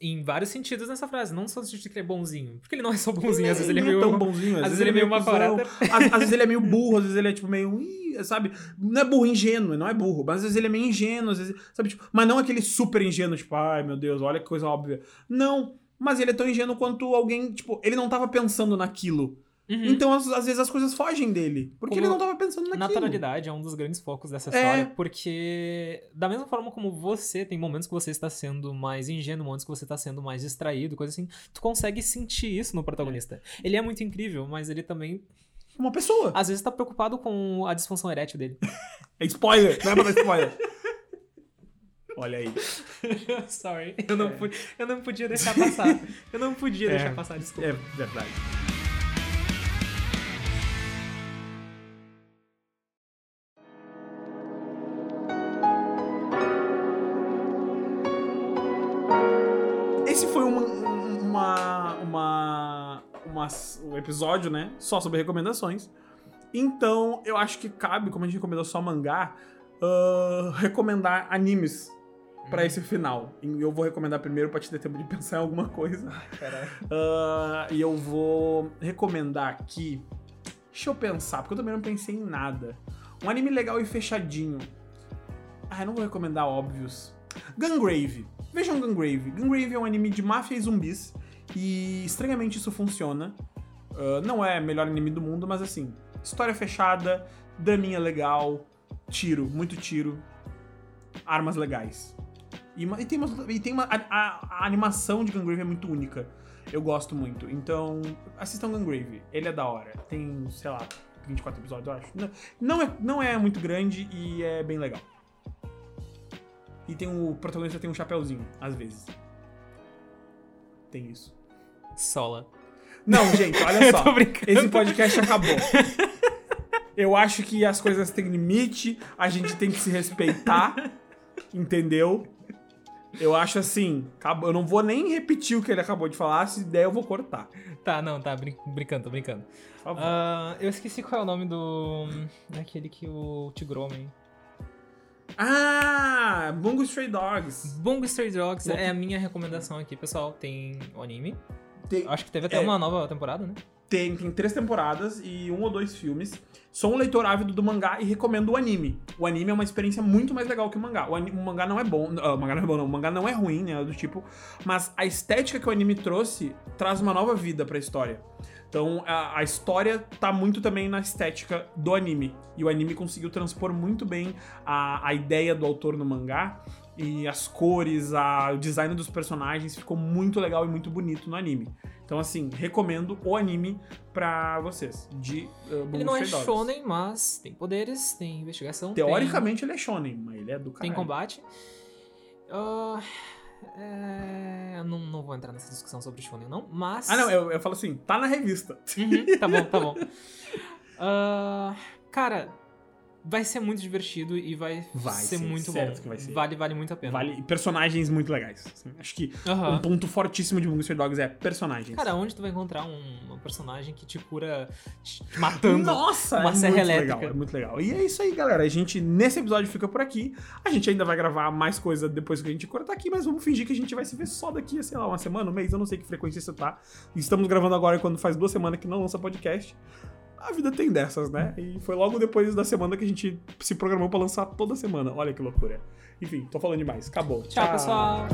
[SPEAKER 2] Em vários sentidos nessa frase. Não só no sentido de que ele é bonzinho. Porque ele não é só bonzinho, às vezes ele é
[SPEAKER 1] nem
[SPEAKER 2] meio.
[SPEAKER 1] tão bonzinho.
[SPEAKER 2] às vezes ele é meio mau
[SPEAKER 1] cuzão.
[SPEAKER 2] caráter.
[SPEAKER 1] Às, vezes ele é meio burro, às vezes ele é tipo meio. Sabe? Não é burro, ingênuo, não é burro. Mas às vezes ele é meio ingênuo, às vezes. Sabe, tipo, mas não aquele super ingênuo, tipo, ai meu Deus, olha que coisa óbvia. Não. Mas ele é tão ingênuo quanto alguém, tipo, ele não tava pensando naquilo.
[SPEAKER 2] Uhum.
[SPEAKER 1] Então, às, às vezes, as coisas fogem dele. Porque
[SPEAKER 2] Como
[SPEAKER 1] ele não tava pensando naquilo.
[SPEAKER 2] Naturalidade é um dos grandes focos dessa
[SPEAKER 1] É.
[SPEAKER 2] história, porque da mesma forma como você tem momentos que você está sendo mais ingênuo, momentos que você está sendo mais distraído, coisa assim, tu consegue sentir isso no protagonista. Ele é muito incrível, mas ele também
[SPEAKER 1] Uma pessoa.
[SPEAKER 2] às vezes tá preocupado com a disfunção erétil dele.
[SPEAKER 1] É spoiler, não é pra dar spoiler. Olha aí.
[SPEAKER 2] Sorry, eu não, pu- eu não podia deixar passar. Eu não podia
[SPEAKER 1] É.
[SPEAKER 2] deixar passar, desculpa.
[SPEAKER 1] É verdade. Uma, um episódio, né? Só sobre recomendações. Então, eu acho que cabe, como a gente recomendou só mangá, ah, recomendar animes pra esse final. E eu vou recomendar primeiro pra te ter tempo de pensar em alguma coisa. Ah, e eu vou recomendar aqui. Deixa eu pensar, porque eu também não pensei em nada. Um anime legal e fechadinho. Ah, eu não vou recomendar óbvios. Gungrave. Vejam Gungrave. Gungrave é um anime de máfia e zumbis. E estranhamente isso funciona. Ah, não é o melhor anime do mundo, mas assim, história fechada, draminha legal, tiro, muito tiro, armas legais. E, e tem, umas- e tem uma. A, a- a animação de Gungrave é muito única. Eu gosto muito. Então, assistam Gungrave. Ele é da hora. Tem, sei lá, 24 episódios, eu acho. Não, não, é, não é muito grande e é bem legal. E tem o protagonista tem um chapéuzinho, às vezes. Tem isso.
[SPEAKER 2] Sola.
[SPEAKER 1] Não, gente, olha só. Esse podcast acabou. Eu acho que as coisas têm limite, a gente tem que se respeitar, entendeu? Eu acho assim, acabou- eu não vou nem repetir o que ele acabou de falar, se der eu vou cortar.
[SPEAKER 2] Tá, não, tá, brin- brincando, tô brincando. Ah, eu esqueci qual é o nome do. daquele que o Tigromem.
[SPEAKER 1] Ah, Bungo Stray Dogs.
[SPEAKER 2] Bungo Stray Dogs é a minha recomendação aqui, pessoal. Tem o anime.
[SPEAKER 1] Tem,
[SPEAKER 2] Acho que teve até
[SPEAKER 1] É.
[SPEAKER 2] uma nova temporada, né?
[SPEAKER 1] tem, tem três temporadas e um ou dois filmes. Sou um leitor ávido do mangá e recomendo o anime. O anime é uma experiência muito mais legal que o mangá. O, ani- o mangá não é bom. ah, o mangá não é bom, não. O mangá não é ruim, né? Do tipo. Mas a estética que o anime trouxe traz uma nova vida pra história. Então a, a história tá muito também na estética do anime. E o anime conseguiu transpor muito bem a, a ideia do autor no mangá. E as cores, a, o design dos personagens ficou muito legal e muito bonito no anime. Então, assim, recomendo o anime pra vocês. De uh,
[SPEAKER 2] Ele não é
[SPEAKER 1] Dogs.
[SPEAKER 2] shonen, mas tem poderes, tem investigação.
[SPEAKER 1] Teoricamente ele é shonen, mas ele é do
[SPEAKER 2] tem, tem
[SPEAKER 1] caralho.
[SPEAKER 2] combate. Ah, é, eu não, não vou entrar nessa discussão sobre shonen, não, mas.
[SPEAKER 1] Ah, não, eu, eu falo assim, tá na revista.
[SPEAKER 2] Uhum, tá bom, tá bom. Ah, cara, vai ser muito divertido e vai,
[SPEAKER 1] Vai
[SPEAKER 2] ser,
[SPEAKER 1] ser,
[SPEAKER 2] muito
[SPEAKER 1] certo
[SPEAKER 2] bom.
[SPEAKER 1] que vai ser.
[SPEAKER 2] Vale, vale muito a pena.
[SPEAKER 1] Vale, personagens muito legais. assim. Acho que um ponto fortíssimo de Stray Dogs é personagens.
[SPEAKER 2] Cara, onde tu vai encontrar um, um personagem que te cura te matando?
[SPEAKER 1] Nossa,
[SPEAKER 2] uma
[SPEAKER 1] é
[SPEAKER 2] serra
[SPEAKER 1] muito
[SPEAKER 2] elétrica.
[SPEAKER 1] legal, é muito legal. E é isso aí, galera. A gente, nesse episódio, fica por aqui. A gente ainda vai gravar mais coisa depois que a gente cortar aqui, mas vamos fingir que a gente vai se ver só daqui, sei lá, uma semana, um mês, eu não sei que frequência isso tá. Estamos gravando agora quando faz duas semanas que não lança podcast. A vida tem dessas, né? E foi logo depois da semana que a gente se programou pra lançar toda semana. Olha que loucura. Enfim, tô falando demais. Acabou.
[SPEAKER 2] Tchau, pessoal.